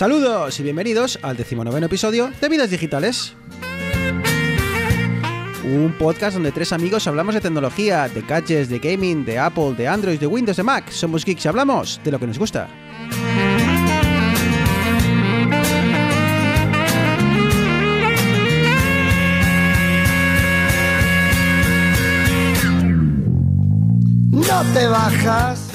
Saludos y bienvenidos al decimonoveno episodio de Vidas Digitales. Un podcast donde tres amigos hablamos de tecnología, de gadgets, de gaming, de Apple, de Android, de Windows, de Mac. Somos geeks y hablamos de lo que nos gusta. No te bajas.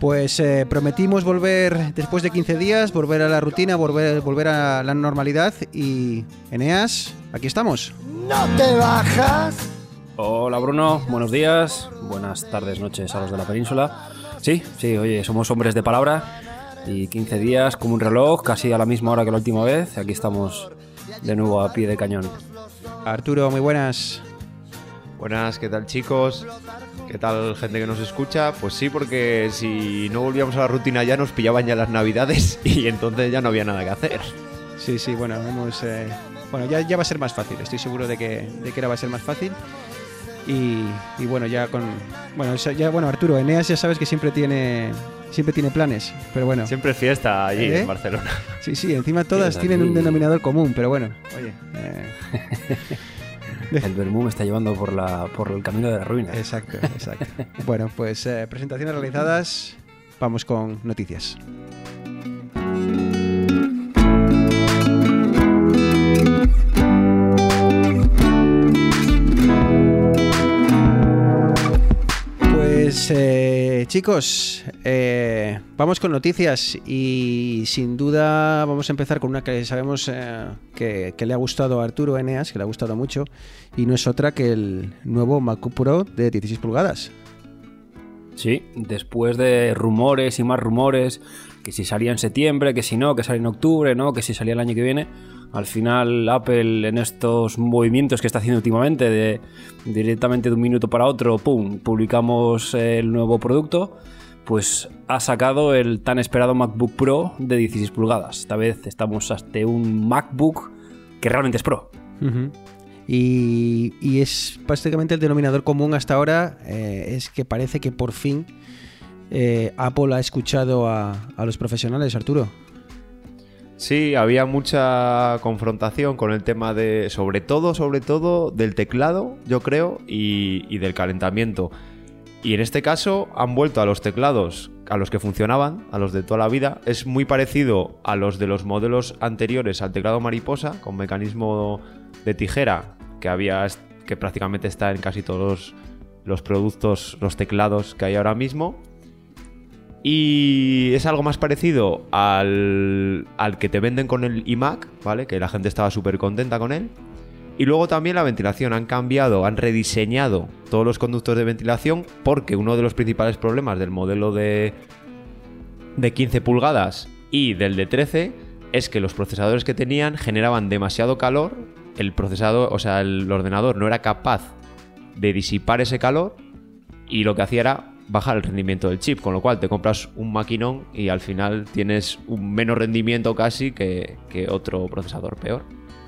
Pues eh, prometimos volver después de 15 días, volver a la rutina, volver, volver a la normalidad y Eneas, aquí estamos. No te bajas. Hola Bruno, buenos días, buenas tardes, noches a los de la península. Sí, sí, oye, somos hombres de palabra y 15 días como un reloj, casi a la misma hora que la última vez. Aquí estamos de nuevo a pie de cañón. Arturo, muy buenas. Buenas, ¿qué tal chicos? ¿Qué tal gente que nos escucha? Pues sí, porque si no volvíamos a la rutina ya nos pillaban ya las navidades y entonces ya no había nada que hacer. Sí, sí, bueno, hemos, eh, bueno ya, ya va a ser más fácil, estoy seguro de que, de que ahora va a ser más fácil. Y, y bueno, ya con... Bueno, ya, bueno, Arturo, Eneas ya sabes que siempre tiene, siempre tiene planes, pero bueno. Siempre fiesta allí ¿Eh? en Barcelona. Sí, sí, encima todas tienen un denominador común, pero bueno, oye. eh, El Bermú me está llevando por, la, por el camino de la ruina. exacto, exacto. bueno, pues eh, presentaciones realizadas, vamos con noticias. Pues eh, chicos, eh, vamos con noticias y sin duda vamos a empezar con una que sabemos eh, que, que le ha gustado a Arturo Eneas, que le ha gustado mucho, y no es otra que el nuevo MacBook Pro de 16 pulgadas. Sí, después de rumores y más rumores, que si salía en septiembre, que si no, que salía en octubre, no, que si salía el año que viene, al final Apple en estos movimientos que está haciendo últimamente, de directamente de un minuto para otro, pum, publicamos el nuevo producto, pues ha sacado el tan esperado MacBook Pro de 16 pulgadas. Esta vez estamos ante un MacBook que realmente es Pro. Y, es básicamente el denominador común hasta ahora, eh, es que parece que por fin eh, Apple ha escuchado a los profesionales, Arturo. Sí, había mucha confrontación con el tema de, sobre todo, sobre todo, del teclado, yo creo, y, del calentamiento. Y en este caso han vuelto a los teclados a los que funcionaban, a los de toda la vida. Es muy parecido a los de los modelos anteriores al teclado mariposa, con mecanismo de tijera, que había que prácticamente está en casi todos los productos, los teclados que hay ahora mismo. Y es algo más parecido al, al que te venden con el iMac, ¿vale? Que la gente estaba súper contenta con él. Y luego también la ventilación. Han cambiado, han rediseñado todos los conductos de ventilación porque uno de los principales problemas del modelo de, de 15 pulgadas y del de 13 es que los procesadores que tenían generaban demasiado calor. El procesador, o sea, el ordenador no era capaz de disipar ese calor y lo que hacía era bajar el rendimiento del chip, con lo cual te compras un maquinón y al final tienes un menos rendimiento casi que, que otro procesador peor.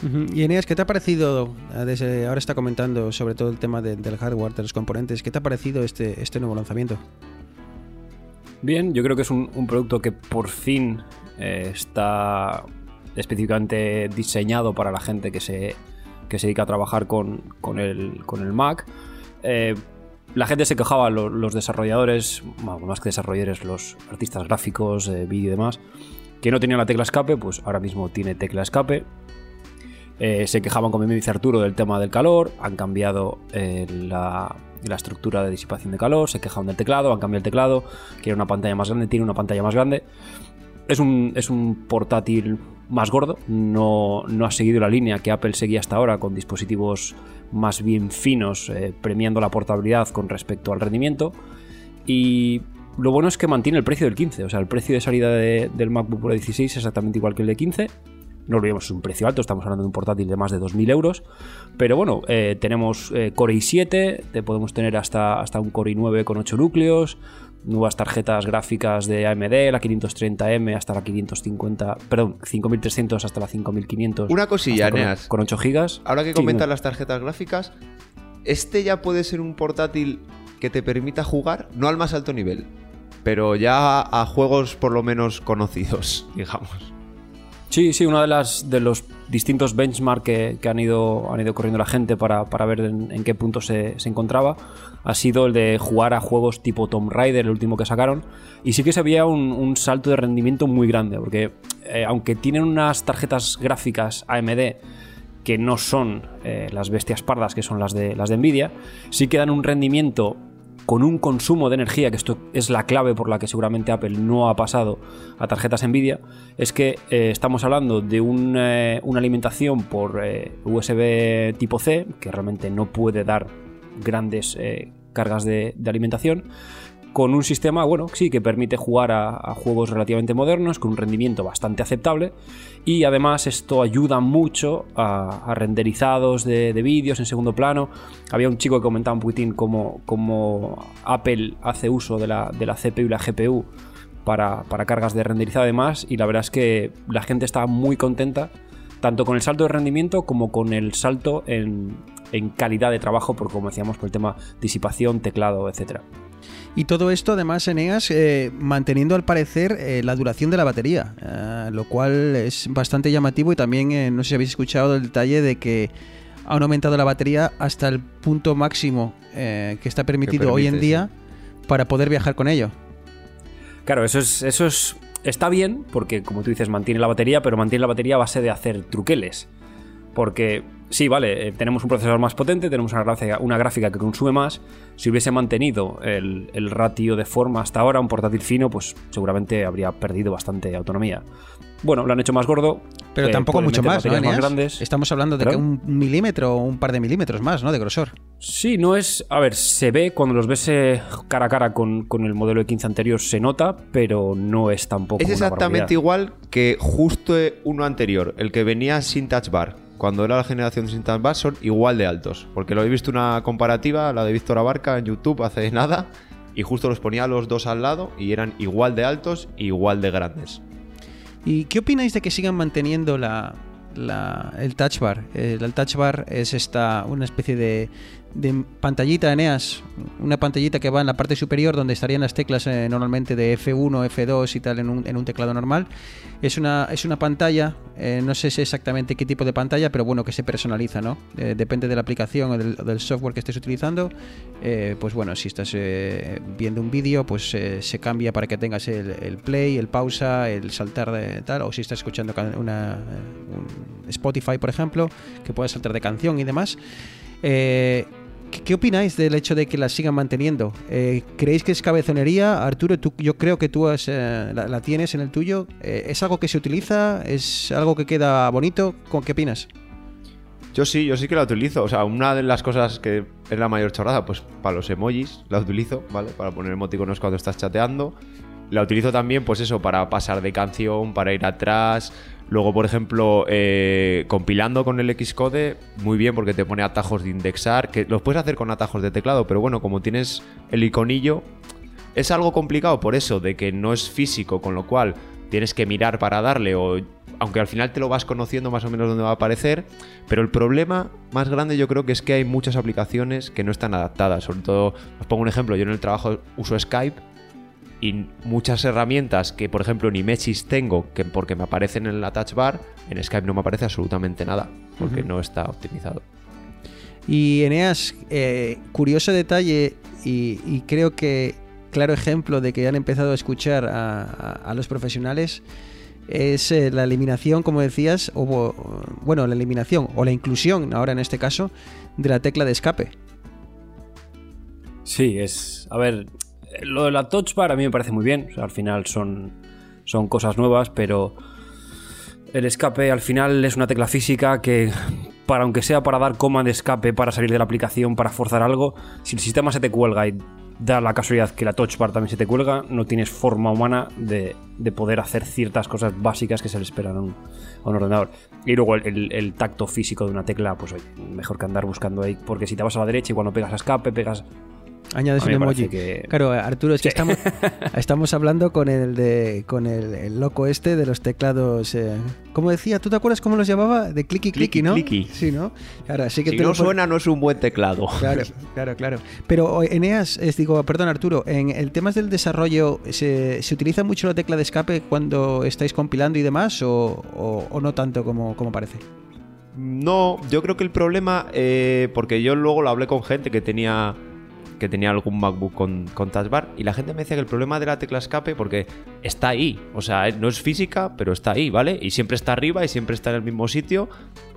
Ujú. Y Eneas, ¿qué te ha parecido? eh, Desde ahora está comentando sobre todo el tema de- del hardware, de los componentes. ¿Qué te ha parecido este, este nuevo lanzamiento? Bien, yo creo que es un, un producto que por fin eh, está específicamente diseñado para la gente que se, que se dedica a trabajar con, con el, con el Mac. Eh, la gente se quejaba, lo- los desarrolladores, más que desarrolladores, los artistas gráficos, eh, vídeo y demás, que no tenían la tecla escape, pues ahora mismo tiene tecla escape. Eh, se quejaban, como me dice Arturo, del tema del calor, han cambiado eh, la, la estructura de disipación de calor, se quejaban del teclado, han cambiado el teclado, quiere una pantalla más grande, tiene una pantalla más grande. Es un, es un portátil más gordo, no, no ha seguido la línea que Apple seguía hasta ahora con dispositivos más bien finos, eh, premiando la portabilidad con respecto al rendimiento. Y lo bueno es que mantiene el precio del 15, o sea, el precio de salida de- del MacBook Pro 16 es exactamente igual que el de 15. No olvidemos, es un precio alto, estamos hablando de un portátil de más de 2.000 euros. Pero bueno, eh, tenemos eh, Core i7, te podemos tener hasta, hasta un Core i9 con 8 núcleos, nuevas tarjetas gráficas de AMD, la 530M hasta la 550, perdón, 5300 hasta la 5500. Una cosilla, con- Eneas. Con 8 GB. Ahora que comentas las tarjetas gráficas, este ya puede ser un portátil que te permita jugar, no al más alto nivel, pero ya a juegos por lo menos conocidos, digamos. Sí, sí, uno de, las, de los distintos benchmarks que, que han, ido, han ido corriendo la gente para, para ver en, en qué punto se, se encontraba ha sido el de jugar a juegos tipo Tomb Raider, el último que sacaron. Y sí que se veía un, salto de rendimiento muy grande, porque eh, aunque tienen unas tarjetas gráficas AMD que no son eh, las bestias pardas que son las de, las de Nvidia, sí que dan un rendimiento con un consumo de energía, que esto es la clave por la que seguramente Apple no ha pasado a tarjetas Nvidia, es que eh, estamos hablando de un, una alimentación por USB tipo C, que realmente no puede dar grandes eh, cargas de, alimentación, con un sistema, bueno, sí, que permite jugar a, juegos relativamente modernos, con un rendimiento bastante aceptable, y además esto ayuda mucho a, renderizados de, de vídeos en segundo plano. Había un chico que comentaba un poquitín cómo, cómo Apple hace uso de la, de la CPU y la GPU para, para cargas de renderizado y demás, y la verdad es que la gente está muy contenta, tanto con el salto de rendimiento como con el salto en, en calidad de trabajo, porque como decíamos, por el tema disipación, teclado, etcétera. Y todo esto, además, Eneas, eh, manteniendo al parecer eh, la duración de la batería, eh, lo cual es bastante llamativo y también, eh, no sé si habéis escuchado el detalle de que han aumentado la batería hasta el punto máximo eh, que está permitido permite, hoy en día sí. para poder viajar con ello. Claro, eso es, eso es. Está bien, porque como tú dices, mantiene la batería, pero mantiene la batería a base de hacer truqueles. Porque sí, vale, eh, tenemos un procesador más potente, tenemos una gráfica, una gráfica que consume más. Si hubiese mantenido el, el, ratio de forma hasta ahora, un portátil fino, pues seguramente habría perdido bastante autonomía. Bueno, lo han hecho más gordo. Pero eh, tampoco mucho más, ¿no, más grandes. Estamos hablando de que un milímetro o un par de milímetros más, ¿no? De grosor. Sí, no es. A ver, se ve cuando los ves eh, cara a cara con, con el modelo de 15 anterior, se nota, pero no es tampoco. Es exactamente igual que justo uno anterior, el que venía sin touch bar cuando era la generación sin Touch Bar son igual de altos. Porque lo he visto una comparativa, la de Víctor Abarca en YouTube hace nada, y justo los ponía los dos al lado y eran igual de altos igual de grandes. ¿Y qué opináis de que sigan manteniendo la, la, el touch bar? El, el, touch bar es esta una especie de, de pantallita Eneas, una pantallita que va en la parte superior donde estarían las teclas eh, normalmente de F1, F2 y tal en un, en un teclado normal. Es una, es una pantalla, eh, no sé exactamente qué tipo de pantalla, pero bueno, que se personaliza, ¿no? Eh, depende de la aplicación o del, software que estés utilizando. Pues bueno, si estás viendo un vídeo, pues se cambia para que tengas el, el, play, el pausa, el saltar de tal, o si estás escuchando una, un Spotify, por ejemplo, que puedes saltar de canción y demás. Eh, ¿Qué opináis del hecho de que la sigan manteniendo? Eh, ¿Creéis que es cabezonería? Arturo, tú, yo creo que tú eh, la, la, tienes en el tuyo. Eh, ¿Es algo que se utiliza? ¿Es algo que queda bonito? ¿Con qué opinas? Yo sí, yo sí que la utilizo. O sea, una de las cosas que es la mayor chorrada, pues para los emojis la utilizo, ¿vale? Para poner emoticonos cuando estás chateando. La utilizo también, pues eso, para pasar de canción, para ir atrás, Luego, por ejemplo, eh, compilando con el Xcode, muy bien porque te pone atajos de indexar, que los puedes hacer con atajos de teclado, pero bueno, como tienes el iconillo, es algo complicado por eso, de que no es físico, con lo cual tienes que mirar para darle, o aunque al final te lo vas conociendo más o menos dónde va a aparecer, pero el problema más grande yo creo que es que hay muchas aplicaciones que no están adaptadas, sobre todo, os pongo un ejemplo, yo en el trabajo uso Skype, y muchas herramientas que, por ejemplo, en Images tengo, que porque me aparecen en la touch bar, en Skype no me aparece absolutamente nada, porque uh -huh. no está optimizado. Y Eneas, eh, curioso detalle, y, y, creo que claro ejemplo de que han empezado a escuchar a, a, a los profesionales, es eh, la eliminación, como decías, o bueno, la eliminación o la inclusión, ahora en este caso, de la tecla de escape. Sí, es. A ver, lo de la touch bar a mí me parece muy bien. Al final son, son cosas nuevas, pero el escape al final es una tecla física que, para aunque sea para dar coma de escape, para salir de la aplicación, para forzar algo, si el sistema se te cuelga y da la casualidad que la touch bar también se te cuelga, no tienes forma humana de, de poder hacer ciertas cosas básicas que se le esperan a un, ordenador. Y luego el, tacto físico de una tecla, pues mejor que andar buscando ahí, porque si te vas a la derecha y cuando pegas a escape, pegas Añades un emoji. que- Claro, Arturo, es que estamos, estamos hablando con el de con el, el loco este de los teclados. Eh, ¿Cómo decía? ¿Tú te acuerdas cómo los llamaba? De clicky clicky, ¿no? clicky. Sí, ¿no? Ahora sí que Si te lo no pon- suena, no es un buen teclado. Claro, claro, claro. Pero Eneas, es, digo, perdón Arturo, en el tema del desarrollo, ¿se, se utiliza mucho la tecla de escape cuando estáis compilando y demás o, o- o no tanto como, como parece? No, yo creo que el problema, eh, porque yo luego lo hablé con gente que tenía que tenía algún MacBook con, con Touch Bar y la gente me decía que el problema de la tecla escape porque está ahí, o sea, no es física, pero está ahí, ¿vale? Y siempre está arriba y siempre está en el mismo sitio,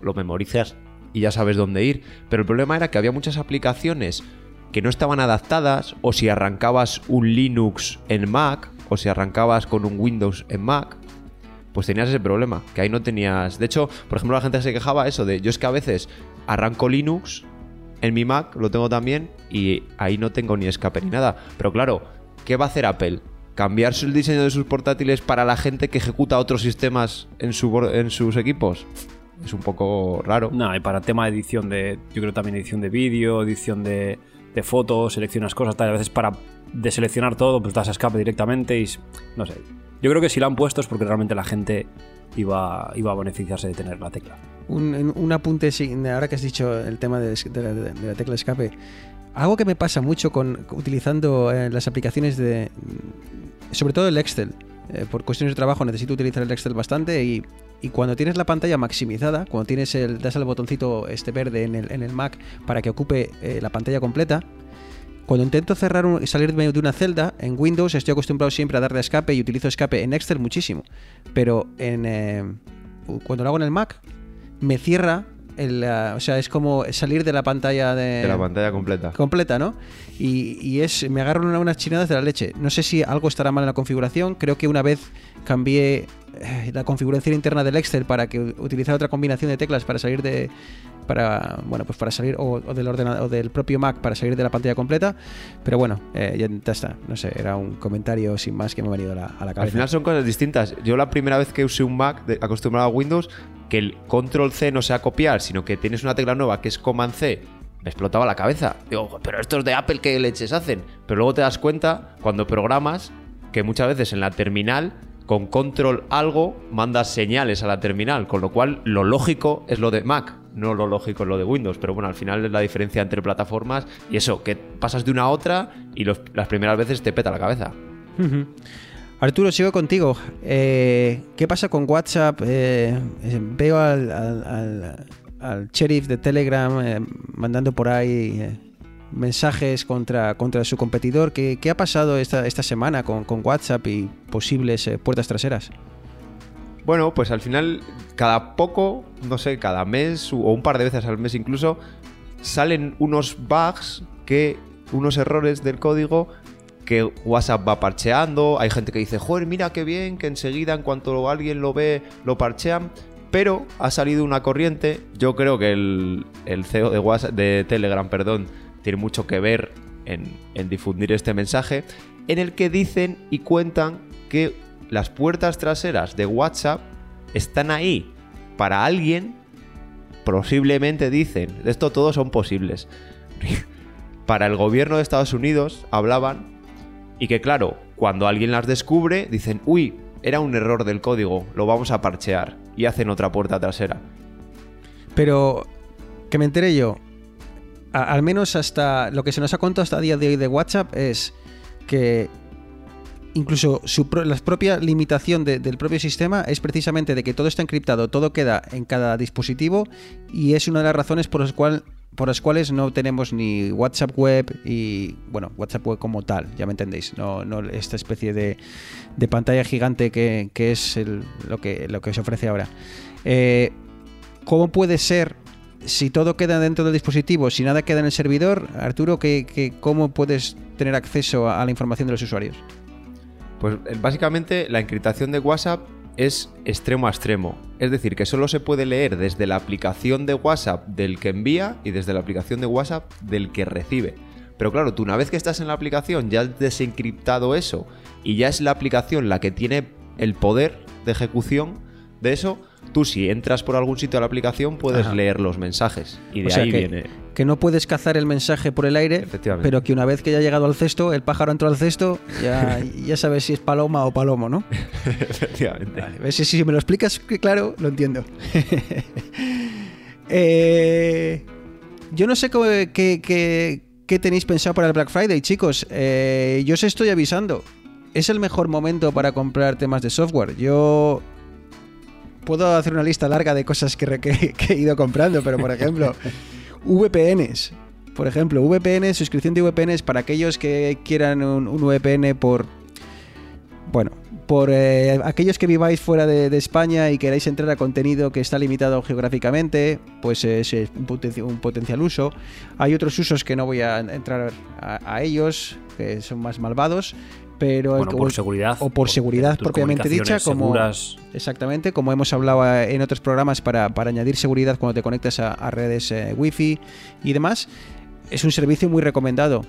lo memorizas y ya sabes dónde ir. Pero el problema era que había muchas aplicaciones que no estaban adaptadas o si arrancabas un Linux en Mac o si arrancabas con un Windows en Mac, pues tenías ese problema, que ahí no tenías... De hecho, por ejemplo, la gente se quejaba eso de, yo es que a veces arranco Linux en mi Mac, lo tengo también, y ahí no tengo ni escape ni nada. Pero claro, ¿qué va a hacer Apple? ¿Cambiar el diseño de sus portátiles para la gente que ejecuta otros sistemas en, sus equipos? Es un poco raro. No, y para tema de edición de. Yo creo también edición de vídeo, edición de, fotos, seleccionas cosas, tal. A veces para deseleccionar todo, pues das a escape directamente y. No sé. Yo creo que si la han puesto es porque realmente la gente iba, iba a beneficiarse de tener la tecla. Un, un apunte, ahora que has dicho el tema de, de la, de la tecla escape. Algo que me pasa mucho con utilizando eh, las aplicaciones de. Sobre todo el Excel. Eh, por cuestiones de trabajo necesito utilizar el Excel bastante y, y cuando tienes la pantalla maximizada, cuando tienes el, das al botoncito este verde en el, en el Mac para que ocupe eh, la pantalla completa, cuando intento cerrar un, salirme de una celda, en Windows estoy acostumbrado siempre a darle a escape y utilizo escape en Excel muchísimo. Pero en, eh, cuando lo hago en el Mac, me cierra, el, ah, o sea, es como salir de la pantalla de, De la pantalla completa. completa, ¿no? Y, y es, me agarran una- unas chinadas de la leche. No sé si algo estará mal en la configuración. Creo que una vez cambié eh, la configuración interna del Excel para que utilizara otra combinación de teclas para salir de para bueno pues para salir o, o del ordenador o del propio Mac para salir de la pantalla completa pero bueno eh, ya, está no sé era un comentario sin más que me ha venido a la, a la cabeza Al final son cosas distintas. Yo la primera vez que usé un Mac de- acostumbrado a Windows, que el control C no sea copiar, sino que tienes una tecla nueva que es command C, me explotaba la cabeza. Digo, pero estos de Apple, ¿qué leches hacen? Pero luego te das cuenta, cuando programas, que muchas veces en la terminal, con control algo, mandas señales a la terminal, con lo cual lo lógico es lo de Mac. No lo lógico es lo de Windows, pero bueno, al final es la diferencia entre plataformas y eso, que pasas de una a otra y las primeras veces te peta la cabeza. Arturo, sigo contigo. Eh, ¿Qué pasa con WhatsApp? Eh, eh, veo al, al- al- al sheriff de Telegram mandando por ahí mensajes contra, contra su competidor. ¿Qué, qué ha pasado esta, esta semana con, con WhatsApp y posibles puertas traseras? Bueno, pues al final, cada poco, no sé, cada mes o un par de veces al mes incluso, salen unos bugs que, unos errores del código que WhatsApp va parcheando. Hay gente que dice, joder, mira qué bien, que enseguida en cuanto alguien lo ve, lo parchean. Pero ha salido una corriente, yo creo que el, el CEO de, WhatsApp, de Telegram, perdón, tiene mucho que ver en, en difundir este mensaje, en el que dicen y cuentan que las puertas traseras de WhatsApp están ahí para alguien, posiblemente dicen, esto todos son posibles, para el gobierno de Estados Unidos hablaban y que claro, cuando alguien las descubre, dicen, uy, era un error del código, lo vamos a parchear y hacen otra puerta trasera. Pero que me enteré yo, al menos hasta lo que se nos ha contado hasta el día de hoy de WhatsApp es que incluso su pro- la propia limitación de- del propio sistema es precisamente de que todo está encriptado, todo queda en cada dispositivo y es una de las razones por las, por las cuales no tenemos ni WhatsApp web y, bueno, WhatsApp web como tal, ya me entendéis, no, esta especie de, pantalla gigante que, es lo, que, lo que se ofrece ahora. Eh, ¿Cómo puede ser si todo queda dentro del dispositivo, si nada queda en el servidor? Arturo, ¿qué, qué- cómo puedes tener acceso a la información de los usuarios? Pues eh, básicamente la encriptación de WhatsApp es extremo a extremo. Es decir, que solo se puede leer desde la aplicación de WhatsApp del que envía y desde la aplicación de WhatsApp del que recibe. Pero claro, tú una vez que estás en la aplicación ya has desencriptado eso y ya es la aplicación la que tiene el poder de ejecución, de eso, tú si entras por algún sitio a la aplicación puedes Ajá. leer los mensajes. Y de O sea ahí que, viene. que no puedes cazar el mensaje por el aire, pero que una vez que ya ha llegado al cesto, el pájaro entró al cesto, ya, ya sabes si es paloma o palomo, ¿no? Efectivamente. Vale, si, si me lo explicas claro, lo entiendo. Eh, yo no sé cómo- qué, qué- qué tenéis pensado para el Black Friday, chicos. Eh, yo os estoy avisando. Es el mejor momento para comprar temas de software. Yo puedo hacer una lista larga de cosas que, he ido comprando, pero por ejemplo, VPNs. Por ejemplo, VPN, suscripción de VPNs para aquellos que quieran un, VPN por. Bueno, por eh, aquellos que viváis fuera de, España y queráis entrar a contenido que está limitado geográficamente, pues es, un, potenci- un potencial uso. Hay otros usos que no voy a entrar a ellos, que son más malvados, pero Bueno, por seguridad. o por seguridad propiamente dicha, como seguras. exactamente, como hemos hablado eh, en otros programas para, para añadir seguridad cuando te conectas a, a redes eh, Wi-Fi y demás. Es un servicio muy recomendado.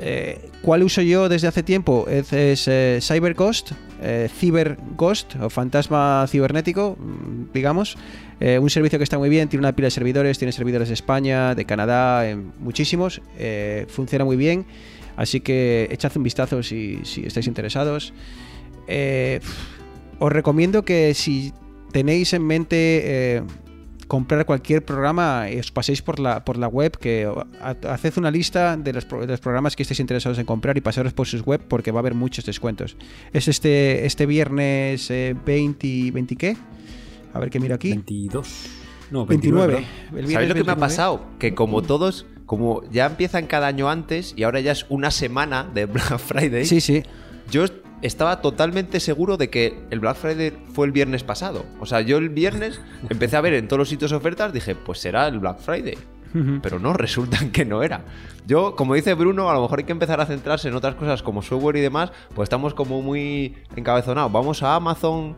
Eh, ¿Cuál uso yo desde hace tiempo? Es, es, eh, CyberGhost, eh, CyberGhost o fantasma cibernético, mm, digamos. Un servicio que está muy bien, tiene una pila de servidores, tiene servidores de España, de Canadá, muchísimos. funciona muy bien, así que echad un vistazo si, si estáis interesados. Eh, os recomiendo que si tenéis en mente eh, comprar cualquier programa, eh, os paséis por la, por la web, que ha- haced una lista de los, pro- de los programas que estéis interesados en comprar y pasaros por sus web porque va a haber muchos descuentos. Es este, este viernes eh, 20, 20 qué? A ver qué miro aquí. 22. No, 29. 29. El viernes ¿Sabéis lo que me ha 29. pasado? Que como todos, como ya empiezan cada año antes y ahora ya es una semana de Black Friday, Sí, sí. yo estaba totalmente seguro de que el Black Friday fue el viernes pasado. O sea, yo el viernes empecé a ver en todos los sitios ofertas, dije, pues será el Black Friday. Pero no, resulta que no era. Yo, como dice Bruno, a lo mejor hay que empezar a centrarse en otras cosas como software y demás, pues estamos como muy encabezonados. Vamos a Amazon,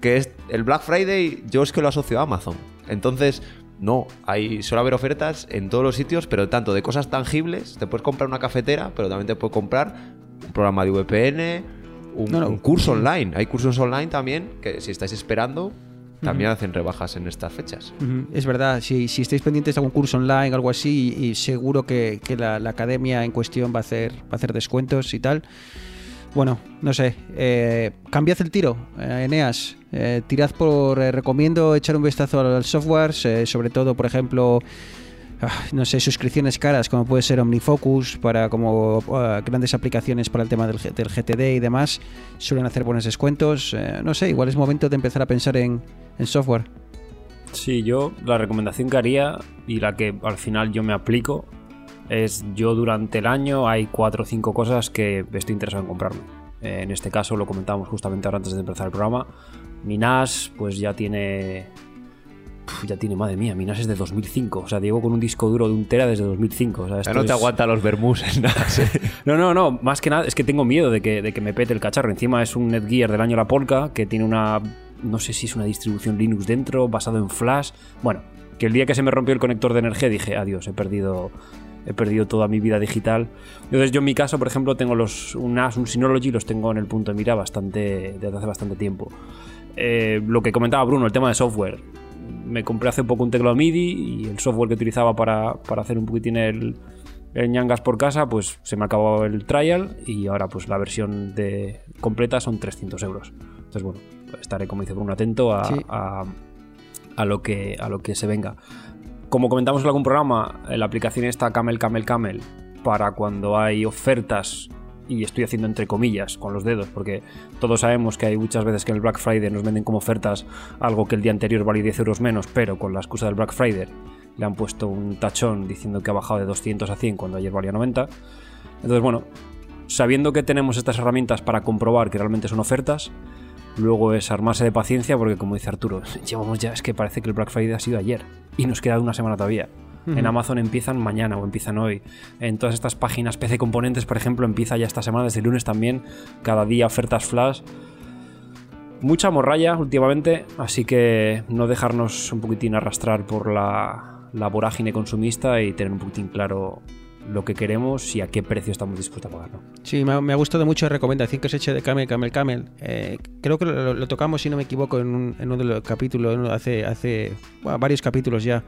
que es el Black Friday, yo es que lo asocio a Amazon. Entonces, no, hay, suele haber ofertas en todos los sitios, pero tanto de cosas tangibles, te puedes comprar una cafetera, pero también te puedes comprar un programa de VPN, un, No, no. un curso online. Hay cursos online también, que si estáis esperando, también hacen rebajas en estas fechas. Es verdad, si, si estáis pendientes de algún curso online algo así, y, y seguro que, que la, la academia en cuestión va a hacer, va a hacer descuentos y tal. Bueno, no sé, eh, cambiad el tiro, eh, Eneas. eh, tirad por. eh, recomiendo echar un vistazo al software, sobre todo, por ejemplo, ah, no sé, suscripciones caras como puede ser OmniFocus para como ah, grandes aplicaciones para el tema del, GTD y demás. Suelen hacer buenos descuentos. eh, no sé, igual es momento de empezar a pensar en, en software. Sí, yo la recomendación que haría y la que al final yo me aplico es yo durante el año hay cuatro o cinco cosas que estoy interesado en comprarme. Eh, en este caso lo comentábamos justamente ahora antes de empezar el programa. Mi NAS pues ya tiene... Uf, ya tiene, madre mía, mi NAS es de 2005. O sea, llevo con un disco duro de un tera desde 2005. O sea, esto no te aguanta los vermús en no, no, no, más que nada es que tengo miedo de que, de que me pete el cacharro. Encima es un Netgear del año La Polka que tiene una, no sé si es una distribución Linux dentro, basado en Flash. Bueno, que el día que se me rompió el conector de energía dije, adiós, he perdido, he perdido toda mi vida digital. Entonces yo en mi caso, por ejemplo, tengo los, un NAS, un Synology, los tengo en el punto de mira bastante, desde hace bastante tiempo. Eh, lo que comentaba Bruno, el tema de software. Me compré hace poco un teclado MIDI y el software que utilizaba para, para hacer un poquitín el, el ñangas por casa, pues se me acabó el trial y ahora pues la versión de completa son 300 euros. Entonces bueno, estaré como dice Bruno atento a, Sí. a, a lo que, a lo que se venga. Como comentamos en algún programa, la aplicación está Camel Camel Camel para cuando hay ofertas y estoy haciendo entre comillas con los dedos porque todos sabemos que hay muchas veces que en el Black Friday nos venden como ofertas algo que el día anterior valía 10 euros menos pero con la excusa del Black Friday le han puesto un tachón diciendo que ha bajado de 200 a 100 cuando ayer valía 90 entonces bueno sabiendo que tenemos estas herramientas para comprobar que realmente son ofertas luego es armarse de paciencia porque como dice Arturo llevamos ya es que parece que el Black Friday ha sido ayer y nos queda una semana todavía en Amazon empiezan mañana o empiezan hoy. En todas estas páginas PC Componentes, por ejemplo, empieza ya esta semana, desde el lunes también. Cada día ofertas flash. Mucha morralla últimamente, así que no dejarnos un poquitín arrastrar por la, la vorágine consumista y tener un poquitín claro lo que queremos y a qué precio estamos dispuestos a pagarlo. Sí, me ha, gustado mucho la recomendación que os he hecho de Camel, Camel, Camel. Eh, creo que lo, tocamos, si no me equivoco, en, un- en uno de los capítulos, hace, bueno, varios capítulos ya.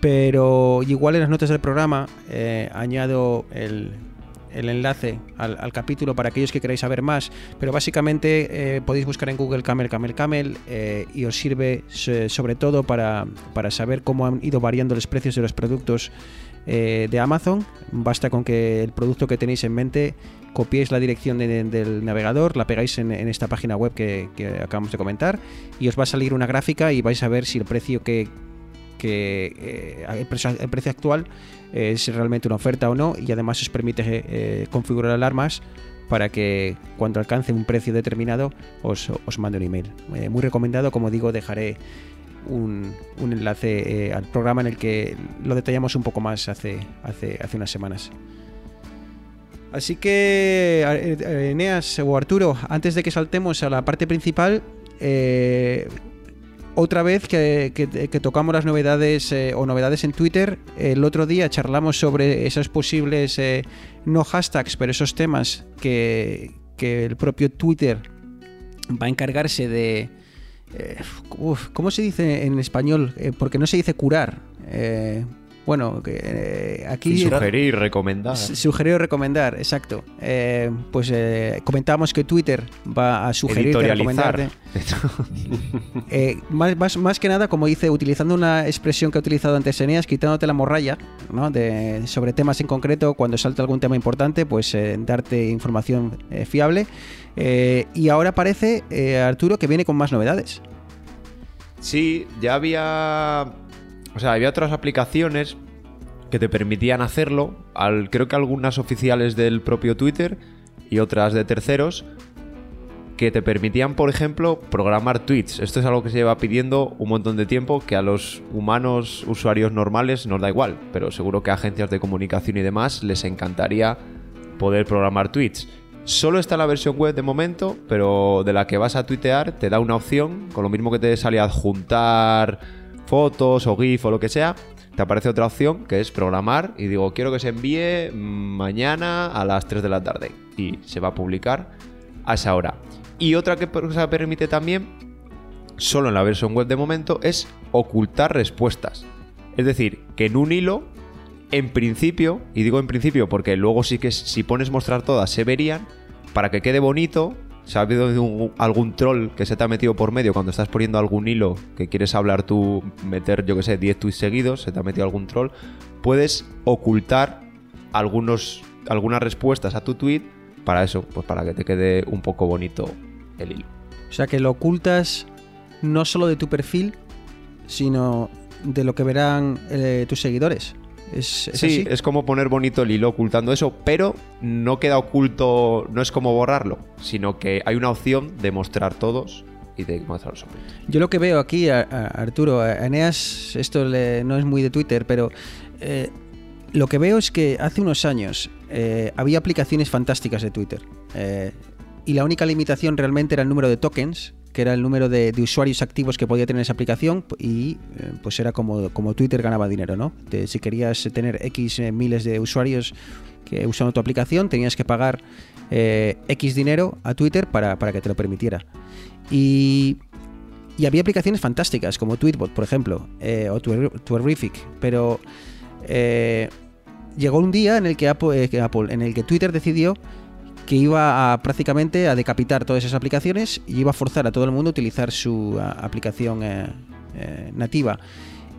Pero igual en las notas del programa eh, añado el, enlace al, capítulo para aquellos que queráis saber más. Pero básicamente eh, podéis buscar en Google Camel, Camel, Camel y os sirve so- sobre todo para saber cómo han ido variando los precios de los productos eh, de Amazon. Basta con que el producto que tenéis en mente copiéis la dirección de- del navegador, la pegáis en, esta página web que, acabamos de comentar y os va a salir una gráfica y vais a ver si el precio que, eh, el, precio, actual es realmente una oferta o no y además os permite eh, configurar alarmas para que cuando alcance un precio determinado os, os mande un email. Muy recomendado, como digo, dejaré un, enlace eh, al programa en el que lo detallamos un poco más hace, hace, hace unas semanas. Así que, eh, eh, Eneas o Arturo, antes de que saltemos a la parte principal, otra vez que, que- tocamos las novedades o novedades en Twitter, el otro día charlamos sobre esos posibles, no hashtags, pero esos temas que, que el propio Twitter va a encargarse de... eh, uf, ¿Cómo se dice en español? Eh, porque no se dice curar. Eh, bueno, eh, aquí... Sugerir, recomendar. Sugerir o recomendar, exacto. Eh, pues comentábamos que Twitter va a sugerir. Eh, más, más- más que nada, como dice, utilizando una expresión que ha utilizado antes Eneas, quitándote la morralla ¿no? de, sobre temas en concreto, cuando salta algún tema importante, pues darte información fiable. Eh, y ahora parece, eh, Arturo, que viene con más novedades. Sí, ya había. O sea, había otras aplicaciones que te permitían hacerlo. Creo que algunas oficiales del propio Twitter y otras de terceros. Que te permitían, por ejemplo, programar tweets. Esto es algo que se lleva pidiendo un montón de tiempo, que a los humanos usuarios normales nos da igual, pero seguro que a agencias de comunicación y demás les encantaría poder programar tweets. Solo está la versión web de momento, pero de la que vas a tuitear te da una opción, con lo mismo que te sale adjuntar fotos o GIF o lo que sea, te aparece otra opción que es programar y digo, quiero que se envíe mañana a las 3 de la tarde y se va a publicar a esa hora. Y otra que cosa permite también, solo en la versión web de momento, es ocultar respuestas. Es decir, que en un hilo en principio, y digo en principio porque luego sí que si pones mostrar todas se verían, para que quede bonito, si ha habido algún troll que se te ha metido por medio cuando estás poniendo algún hilo que quieres hablar tú, meter yo que sé, 10 tweets seguidos, se te ha metido algún troll, puedes ocultar algunos, algunas respuestas a tu tweet para eso, pues para que te quede un poco bonito el hilo. O sea que lo ocultas no solo de tu perfil, sino de lo que verán eh, tus seguidores. ¿Es, es Sí, así? es como poner bonito el hilo ocultando eso, pero no queda oculto, no es como borrarlo, sino que hay una opción de mostrar todos y de mostrar los ocultos. Yo lo que veo aquí, a- a- Arturo, a Eneas, esto le- no es muy de Twitter, pero eh, lo que veo es que hace unos años eh, había aplicaciones fantásticas de Twitter. eh, y la única limitación realmente era el número de tokens, que era el número de, usuarios activos que podía tener esa aplicación, y eh, pues era como, como Twitter ganaba dinero, ¿no? Si querías tener X eh, miles de usuarios que usando tu aplicación, tenías que pagar eh, X dinero a Twitter para, para que te lo permitiera. Y y había aplicaciones fantásticas como Tweetbot, por ejemplo, o Twer- Twerific, pero llegó un día en el que Apple- en el que Twitter decidió que iba a prácticamente a decapitar todas esas aplicaciones y iba a forzar a todo el mundo a utilizar su aplicación eh, eh, nativa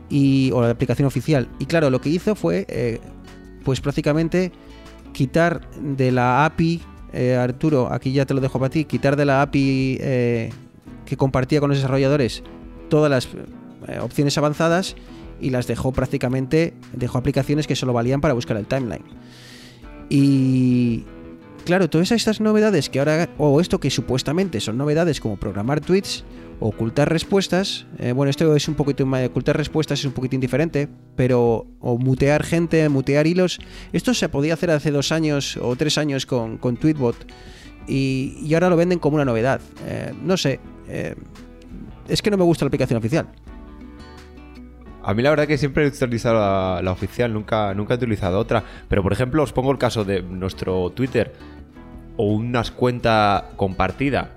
y, o la aplicación oficial. Y claro, lo que hizo fue, eh, pues prácticamente quitar de la API, Arturo, aquí ya te lo dejo para ti, quitar de la API que compartía con los desarrolladores todas las opciones avanzadas y las dejó prácticamente, dejó aplicaciones que solo valían para buscar el timeline. Y claro, todas estas novedades que ahora, o esto que supuestamente son novedades como programar tweets, ocultar respuestas, eh, bueno, esto es un poquito, ocultar respuestas es un poquito indiferente, pero, o mutear gente, mutear hilos, esto se podía hacer hace dos años o tres años con, con Tweetbot y, y ahora lo venden como una novedad. Eh, no sé, eh, es que no me gusta la aplicación oficial. A mí la verdad que siempre he utilizado la, oficial, nunca, nunca he utilizado otra. Pero por ejemplo, os pongo el caso de nuestro Twitter o una cuenta compartida.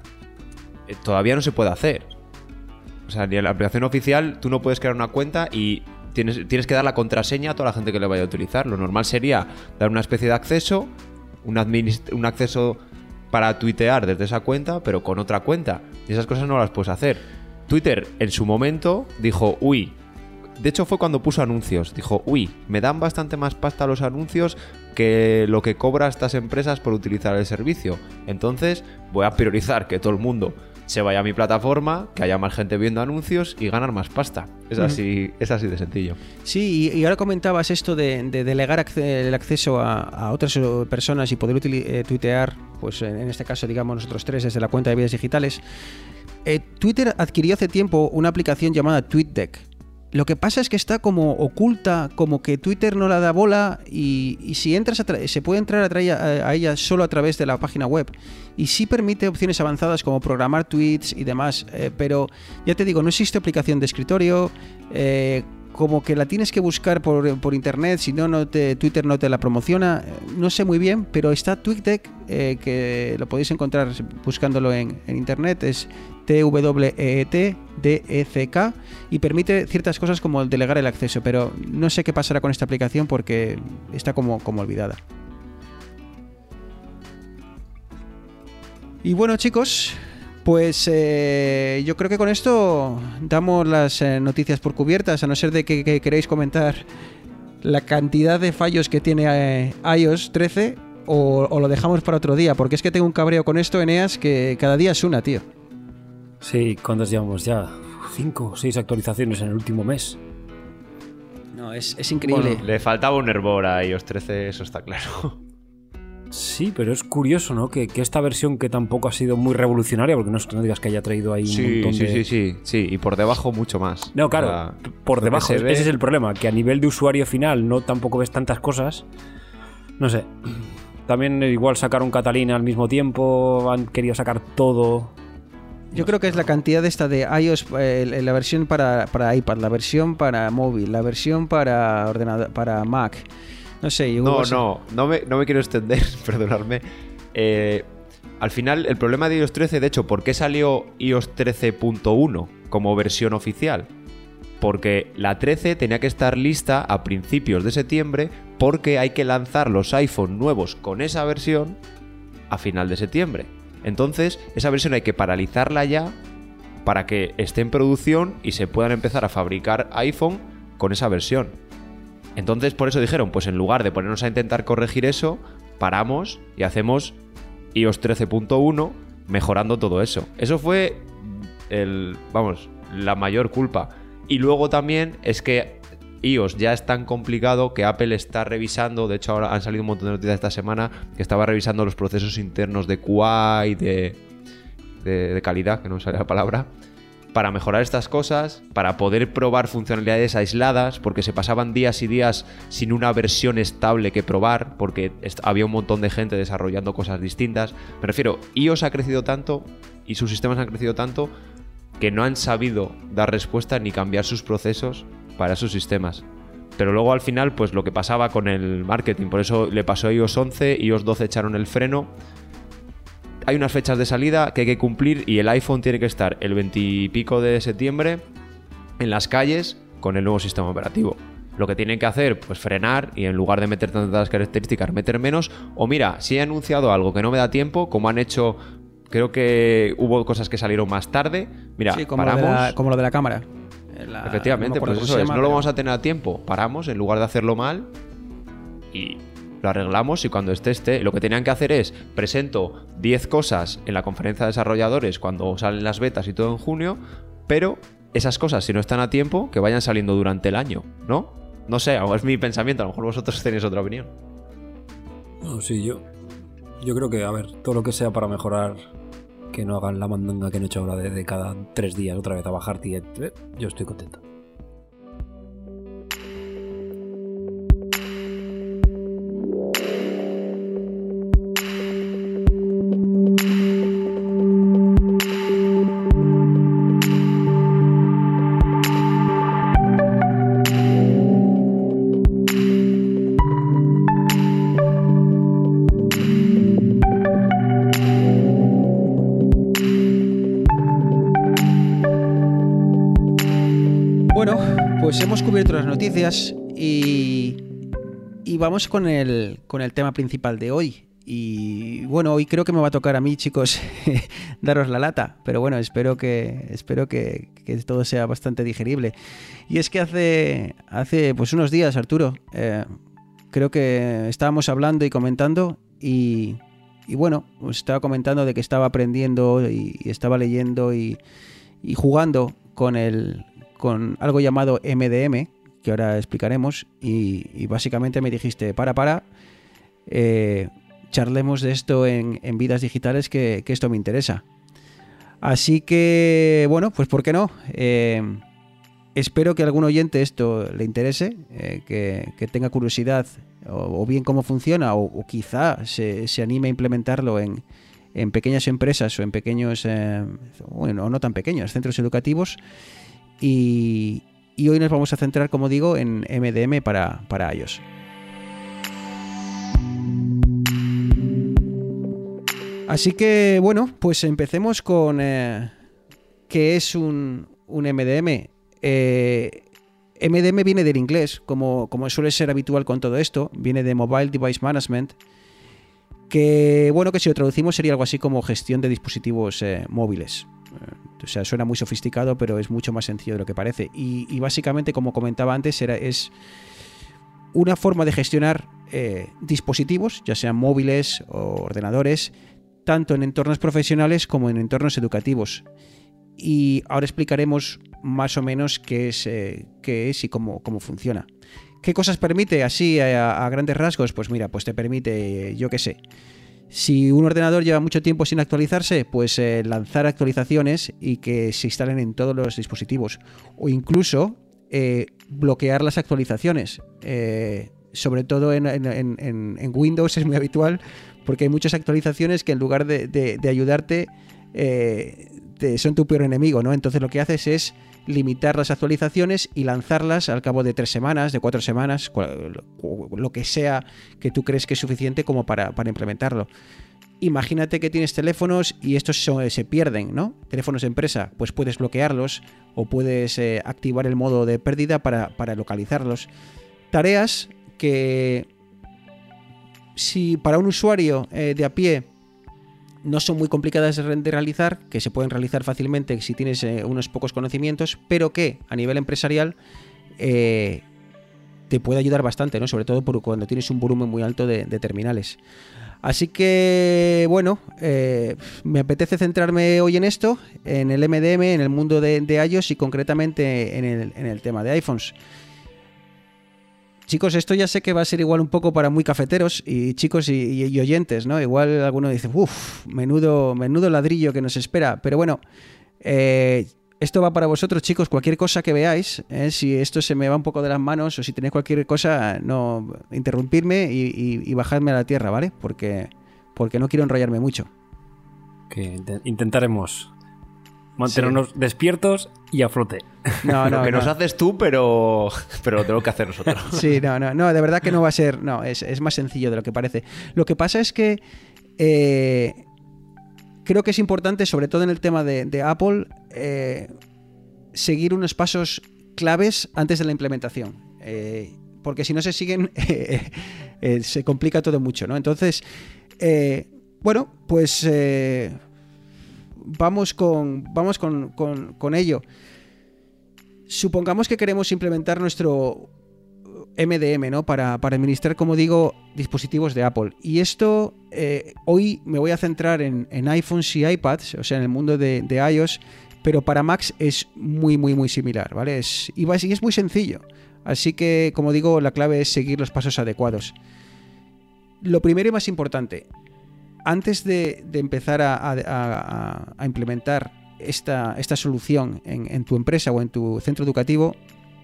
Eh, todavía no se puede hacer. O sea, ni en la aplicación oficial tú no puedes crear una cuenta y tienes, tienes que dar la contraseña a toda la gente que le vaya a utilizar. Lo normal sería dar una especie de acceso, un, un acceso para tuitear desde esa cuenta, pero con otra cuenta. Y esas cosas no las puedes hacer. Twitter en su momento dijo, uy, de hecho fue cuando puso anuncios. Dijo, uy, me dan bastante más pasta los anuncios que lo que cobra estas empresas por utilizar el servicio. Entonces voy a priorizar que todo el mundo se vaya a mi plataforma, que haya más gente viendo anuncios y ganar más pasta. Es así, es así de sencillo. Sí, y, y ahora comentabas esto de, de delegar acce- el acceso a, a otras eh, personas y poder eh, tuitear, pues en en este caso, digamos, nosotros tres desde la cuenta de vidas digitales. Eh, Twitter adquirió hace tiempo una aplicación llamada TweetDeck. Lo que pasa es que está como oculta, como que Twitter no la da bola y, si entras a se puede entrar a, a- ella solo a través de la página web. Y sí permite opciones avanzadas como programar tweets y demás, eh, pero ya te digo, no existe aplicación de escritorio, eh, como que la tienes que buscar por, por internet, si no, no te, Twitter no te la promociona. No sé muy bien, pero está TweetDeck, eh, que lo podéis encontrar buscándolo en, en internet, es T-W-E-E-T-D-E-C-K y permite ciertas cosas como delegar el acceso, pero no sé qué pasará con esta aplicación porque está como, como olvidada. Y bueno chicos, pues eh, yo creo que con esto damos las eh, noticias por cubiertas, a no ser de que, que queréis comentar la cantidad de fallos que tiene eh, iOS 13 o, o lo dejamos para otro día, porque es que tengo un cabreo con esto, Eneas, que cada día es una, tío. Sí, ¿cuántas llevamos ya? Cinco o seis actualizaciones en el último mes. No, es, es increíble. Le faltaba un hervor a iOS 13, eso está claro. Sí, pero es curioso, ¿no? Que, que esta versión que tampoco ha sido muy revolucionaria, porque no, es que no digas que haya traído ahí un Sí, montón sí, de... sí, sí, sí, y por debajo mucho más. No, claro, por lo debajo. ve- Ese es el problema, que a nivel de usuario final no tampoco ves tantas cosas. No sé. También igual sacaron Catalina al mismo tiempo, han querido sacar todo. Yo creo que es la cantidad esta de iOS, eh, la versión para, para iPad, la versión para móvil, la versión para ordenador, para Mac. No sé, No, sé- no, no me, no me quiero extender, perdonadme. Eh, al final, el problema de iOS 13, de hecho, ¿por qué salió iOS 13.1 como versión oficial? Porque la 13 tenía que estar lista a principios de septiembre porque hay que lanzar los iPhone nuevos con esa versión a final de septiembre. Entonces, esa versión hay que paralizarla ya para que esté en producción y se puedan empezar a fabricar iPhone con esa versión. Entonces, por eso dijeron, pues en lugar de ponernos a intentar corregir eso, paramos y hacemos iOS 13.1 mejorando todo eso. Eso fue el, vamos, la mayor culpa. Y luego también es que iOS ya es tan complicado que Apple está revisando, de hecho ahora han salido un montón de noticias esta semana, que estaba revisando los procesos internos de QA y de, calidad, que no me sale la palabra, para mejorar estas cosas, para poder probar funcionalidades aisladas, porque se pasaban días y días sin una versión estable que probar, porque había un montón de gente desarrollando cosas distintas. Me refiero, iOS ha crecido tanto y sus sistemas han crecido tanto que no han sabido dar respuesta ni cambiar sus procesos para sus sistemas. Pero luego al final, pues lo que pasaba con el marketing, por eso le pasó a iOS 11, iOS 12 echaron el freno. Hay unas fechas de salida que hay que cumplir y el iPhone tiene que estar el 20 y pico de septiembre en las calles con el nuevo sistema operativo. Lo que tienen que hacer, pues frenar y en lugar de meter tantas características, meter menos. O mira, si he anunciado algo que no me da tiempo, como han hecho, creo que hubo cosas que salieron más tarde. Mira, Sí, como, lo paramos. de la, como lo de la cámara. La- Efectivamente, no pues eso se es, llama, no lo vamos a tener a tiempo. Paramos en lugar de hacerlo mal y lo arreglamos y cuando esté esté. Lo que tenían que hacer es presento 10 cosas en la conferencia de desarrolladores cuando salen las betas y todo en junio, pero esas cosas si no están a tiempo que vayan saliendo durante el año, ¿no? No sé, es mi pensamiento, a lo mejor vosotros tenéis otra opinión. No, sí, yo. Yo creo que, a ver, todo lo que sea para mejorar, que no hagan la mandanga que han hecho ahora de, cada tres días otra vez a bajar eh, yo estoy contento. Hemos cubierto las noticias y, y vamos con el, con el tema principal de hoy. Y bueno, hoy creo que me va a tocar a mí, chicos, daros la lata, pero bueno, espero que espero que, que, todo sea bastante digerible. Y es que hace hace pues unos días, Arturo, eh, creo que estábamos hablando y comentando y, y bueno, os estaba comentando de que estaba aprendiendo y, y estaba leyendo y, y, jugando con el con algo llamado MDM, que ahora explicaremos, y, básicamente me dijiste, para, para, eh, charlemos de esto en, vidas digitales, que, que, esto me interesa. Así que, bueno, pues ¿por qué no? Eh, espero que a algún oyente esto le interese, eh, que, que, tenga curiosidad o, bien cómo funciona, o, o quizá se, se, anime a implementarlo en, en, pequeñas empresas o en pequeños, eh, bueno, no tan pequeños, centros educativos. Y, hoy nos vamos a centrar, como digo, en MDM para, para iOS. Así que, bueno, pues empecemos con eh, qué es un, un MDM. Eh, MDM viene del inglés, como, como, suele ser habitual con todo esto, viene de Mobile Device Management, que bueno, que si lo traducimos sería algo así como gestión de dispositivos eh, móviles. O sea, suena muy sofisticado, pero es mucho más sencillo de lo que parece. Y, básicamente, como comentaba antes, era, es una forma de gestionar eh, dispositivos, ya sean móviles o ordenadores, tanto en entornos profesionales como en entornos educativos. Y ahora explicaremos más o menos qué es, eh, qué es y cómo, cómo, funciona. ¿Qué cosas permite así a, grandes rasgos? Pues mira, pues te permite, yo qué sé, si un ordenador lleva mucho tiempo sin actualizarse, pues eh, lanzar actualizaciones y que se instalen en todos los dispositivos. O incluso eh, bloquear las actualizaciones. Eh, sobre todo en, Windows es muy habitual porque hay muchas actualizaciones que en lugar de, de, ayudarte te, son tu peor enemigo, ¿no? Entonces lo que haces es limitar las actualizaciones y lanzarlas al cabo de tres semanas, de cuatro semanas, lo que sea que tú crees que es suficiente como para, para implementarlo. Imagínate que tienes teléfonos y estos se, se pierden, ¿no? Teléfonos de empresa, pues puedes bloquearlos o puedes eh, activar el modo de pérdida para, para localizarlos. Tareas que si para un usuario eh, de a pie no son muy complicadas de realizar, que se pueden realizar fácilmente si tienes eh, unos pocos conocimientos, pero que a nivel empresarial eh, te puede ayudar bastante, ¿no? sobre todo por cuando tienes un volumen muy alto de, terminales. Así que, bueno, eh, me apetece centrarme hoy en esto, en el MDM, en el mundo de, de iOS y concretamente en el, en el tema de iPhones. Chicos, esto ya sé que va a ser igual un poco para muy cafeteros y chicos y, oyentes, ¿no? Igual alguno dice, uff, menudo, menudo ladrillo que nos espera. Pero bueno, eh, esto va para vosotros, chicos. Cualquier cosa que veáis, eh, si esto se me va un poco de las manos o si tenéis cualquier cosa, no interrumpirme y, y, y bajadme a la tierra, ¿vale? Porque, porque no quiero enrollarme mucho. Que intentaremos mantenernos sí. despiertos y a flote. No, no, lo que no. nos haces tú, pero, pero lo tengo que hacer nosotros. Sí, no, no, no, de verdad que no va a ser, no, es, es más sencillo de lo que parece. Lo que pasa es que eh, creo que es importante, sobre todo en el tema de, de Apple, eh, seguir unos pasos claves antes de la implementación. Eh, porque si no se siguen, se complica todo mucho, ¿no? Entonces, bueno, pues vamos con, vamos con, con, ello. Supongamos que queremos implementar nuestro MDM, ¿no? Para, para administrar, como digo, dispositivos de Apple. Y esto, eh, hoy me voy a centrar en, en, iPhones y iPads, o sea, en el mundo de, de iOS, pero para Macs es muy, muy, muy similar, ¿vale? Y es muy sencillo. Así que, como digo, la clave es seguir los pasos adecuados. Lo primero y más importante, antes de, empezar a, implementar esta, solución en, tu empresa o en tu centro educativo,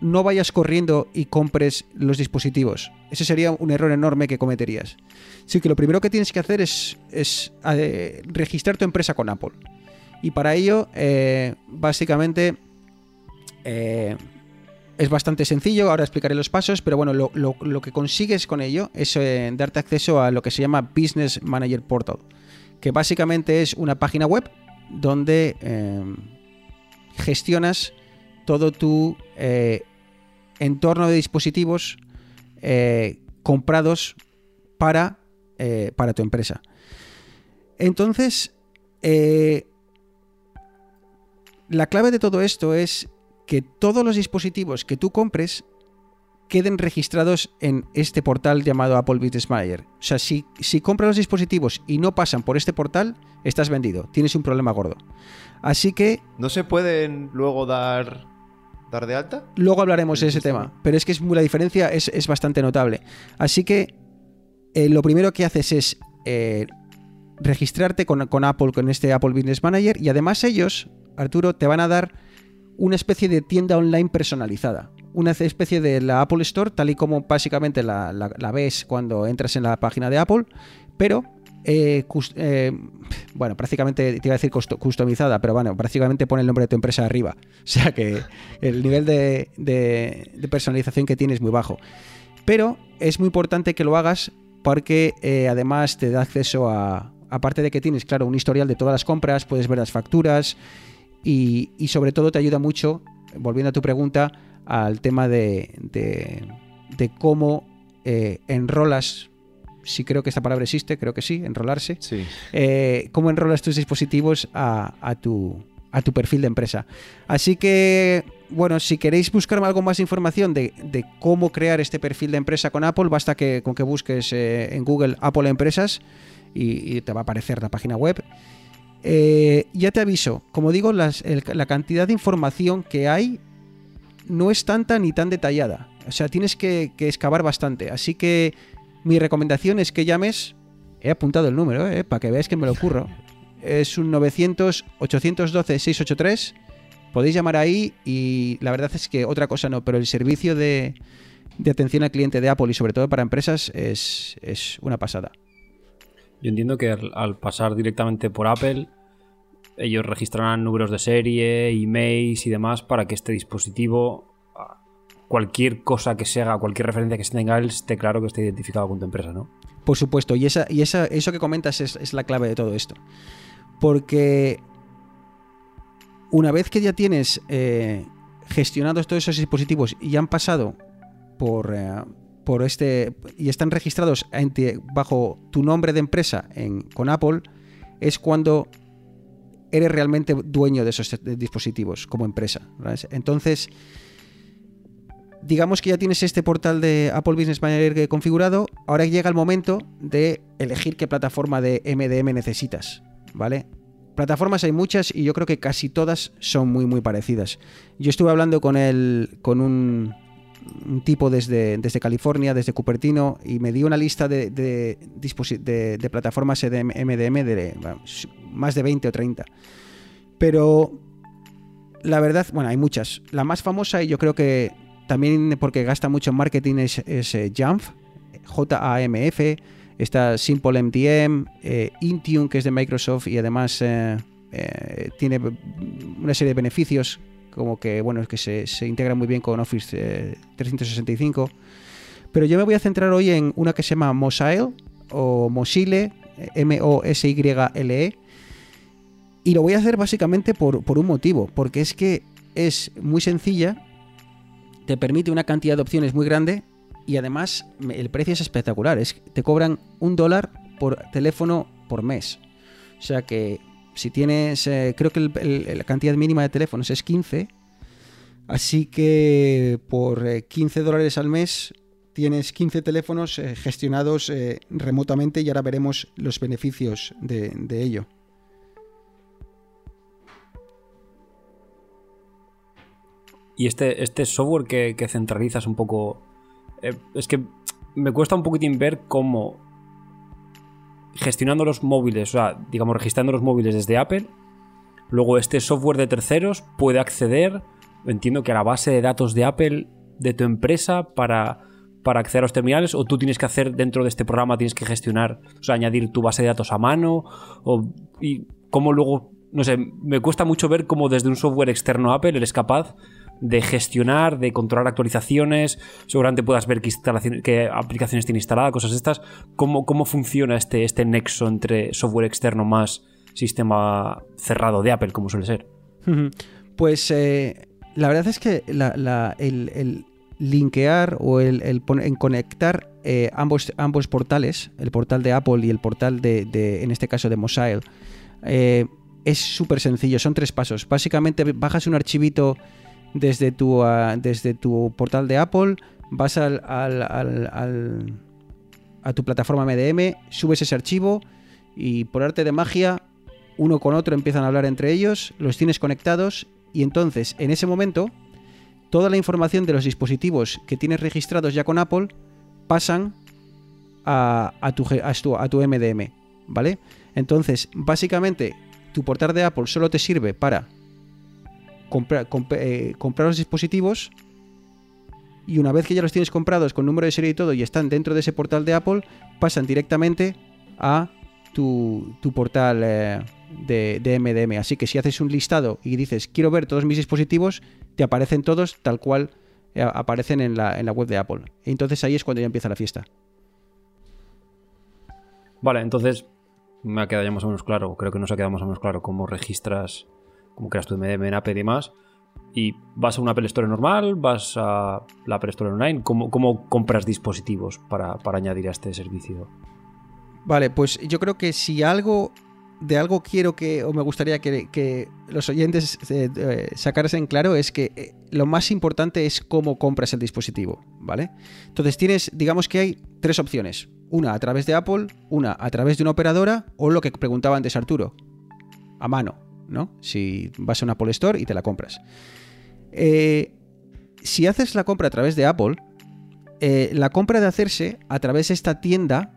no vayas corriendo y compres los dispositivos. Ese sería un error enorme que cometerías. Así que lo primero que tienes que hacer es, es eh, registrar tu empresa con Apple. Y para ello, eh, básicamente, eh, es bastante sencillo, ahora explicaré los pasos, pero bueno, lo, lo, que consigues con ello es eh, darte acceso a lo que se llama Business Manager Portal, que básicamente es una página web donde eh, gestionas todo tu eh, entorno de dispositivos comprados para, para tu empresa. Entonces, la clave de todo esto es que todos los dispositivos que tú compres queden registrados en este portal llamado Apple Business Manager. O sea, si, si compras los dispositivos y no pasan por este portal, estás vendido. Tienes un problema gordo. Así que ¿No se pueden luego dar, dar de alta? luego hablaremos de ese tema. Pero es que es muy- la diferencia es, es bastante notable. Así que eh, lo primero que haces es eh, registrarte con, con Apple, con este Apple Business Manager. Y además ellos, Arturo, te van a dar una especie de tienda online personalizada. Una especie de la Apple Store, tal y como básicamente la, ves cuando entras en la página de Apple, pero eh, eh, bueno, prácticamente te iba a decir custo- customizada, pero bueno, prácticamente pone el nombre de tu empresa arriba. O sea que el nivel de, de- de personalización que tiene es muy bajo. Pero es muy importante que lo hagas porque eh, además te da acceso a, aparte de que tienes, claro, un historial de todas las compras, puedes ver las facturas y, y sobre todo te ayuda mucho, volviendo a tu pregunta, al tema de, de- de cómo eh, enrolas, si creo que esta palabra existe, creo que sí, enrolarse, Sí. eh, cómo enrolas tus dispositivos a, a tu, a tu perfil de empresa. Así que, bueno, si queréis buscar algo más información de, de cómo crear este perfil de empresa con Apple, basta que con que busques eh, en Google Apple Empresas y, y te va a aparecer la página web. Eh, ya te aviso, como digo, las- el- la cantidad de información que hay no es tanta ni tan detallada. O sea, tienes que, que excavar bastante. Así que mi recomendación es que llames. He apuntado el número, eh, para que veáis que me lo ocurro. Es un 900-812-683. Podéis llamar ahí y la verdad es que otra cosa no, pero el servicio de, de atención al cliente de Apple y sobre todo para empresas es, es una pasada. Yo entiendo que al, pasar directamente por Apple, ellos registrarán números de serie, emails y demás para que este dispositivo, cualquier cosa que se haga, cualquier referencia que se tenga él, esté claro que esté identificado con tu empresa, ¿no? Por supuesto, y, esa, y esa, eso que comentas es, es la clave de todo esto. Porque una vez que ya tienes eh, gestionados todos esos dispositivos y han pasado por, eh, por este y están registrados bajo tu nombre de empresa en, con Apple, es cuando eres realmente dueño de esos dispositivos como empresa. Entonces, digamos que ya tienes este portal de Apple Business Manager configurado, ahora llega el momento de elegir qué plataforma de MDM necesitas, ¿vale? Plataformas hay muchas y yo creo que casi todas son muy muy parecidas. Yo estuve hablando con el con un, un tipo desde, desde California, desde Cupertino, y me dio una lista de, de, de- plataformas MDM de más de 20 o 30. Pero la verdad, bueno, hay muchas. La más famosa y yo creo que también porque gasta mucho en marketing es, es eh, Jamf, J-A-M-F, está Simple MDM, eh, Intune que es de Microsoft y además eh, tiene una serie de beneficios como que bueno que se, se integra muy bien con Office eh, 365. Pero yo me voy a centrar hoy en una que se llama Mosile o Mosile, eh, M-O-S-Y-L-E. Y lo voy a hacer básicamente por, por un motivo, porque es que es muy sencilla, te permite una cantidad de opciones muy grande y además el precio es espectacular. Es, te cobran un dólar por teléfono por mes. O sea que si tienes, eh, creo que la cantidad mínima de teléfonos es 15. Así que por eh, 15 dólares al mes tienes 15 teléfonos eh, gestionados eh, remotamente y ahora veremos los beneficios de, ello. Y este, este software que, que centralizas un poco. eh, es que me cuesta un poquitín ver cómo. Gestionando los móviles, o sea, digamos, registrando los móviles desde Apple. Luego, este software de terceros puede acceder. Entiendo que a la base de datos de Apple de tu empresa para, para acceder a los terminales. O tú tienes que hacer dentro de este programa, tienes que gestionar, o sea, añadir tu base de datos a mano. O, y cómo luego. No sé, me cuesta mucho ver cómo desde un software externo a Apple eres capaz de gestionar, de controlar actualizaciones, seguramente puedas ver qué, instalación- qué aplicaciones tiene instalada, cosas estas. ¿Cómo, cómo funciona este, este nexo entre software externo más sistema cerrado de Apple, como suele ser? Pues eh, la verdad es que el, linkear o el, en conectar eh, ambos, ambos portales, el portal de Apple y el portal de, en este caso de Mosile, eh, es súper sencillo, son tres pasos. Básicamente bajas un archivito desde tu, ah, desde tu portal de Apple, vas al, al- al- a tu plataforma MDM, subes ese archivo y por arte de magia, uno con otro empiezan a hablar entre ellos, los tienes conectados y entonces en ese momento toda la información de los dispositivos que tienes registrados ya con Apple pasan a, a tu, a tu- a tu MDM, ¿vale? Entonces, básicamente, tu portal de Apple solo te sirve para comprar, comp- eh, comprar los dispositivos y una vez que ya los tienes comprados con número de serie y todo y están dentro de ese portal de Apple, pasan directamente a tu, tu portal eh, de, de MDM. Así que si haces un listado y dices quiero ver todos mis dispositivos, te aparecen todos tal cual eh, aparecen en la, en la web de Apple. Entonces ahí es cuando ya empieza la fiesta. Vale, entonces me ha quedado ya más o menos claro, creo que nos ha quedado más o menos claro cómo registras, creas tu MDM en Apple y vas a una Apple Store normal, vas a la Apple Store online, ¿cómo, compras dispositivos para, para añadir a este servicio? Vale, pues yo creo que si algo de algo quiero que, o me gustaría que, que los oyentes eh, eh, sacasen claro, es que eh, lo más importante es cómo compras el dispositivo, ¿vale? Entonces tienes, digamos que hay tres opciones. Una a través de Apple, una a través de una operadora, o lo que preguntaba antes Arturo, a mano, ¿no? Si vas a una Apple Store y te la compras. Eh, si haces la compra a través de Apple, eh, la compra de hacerse a través de esta tienda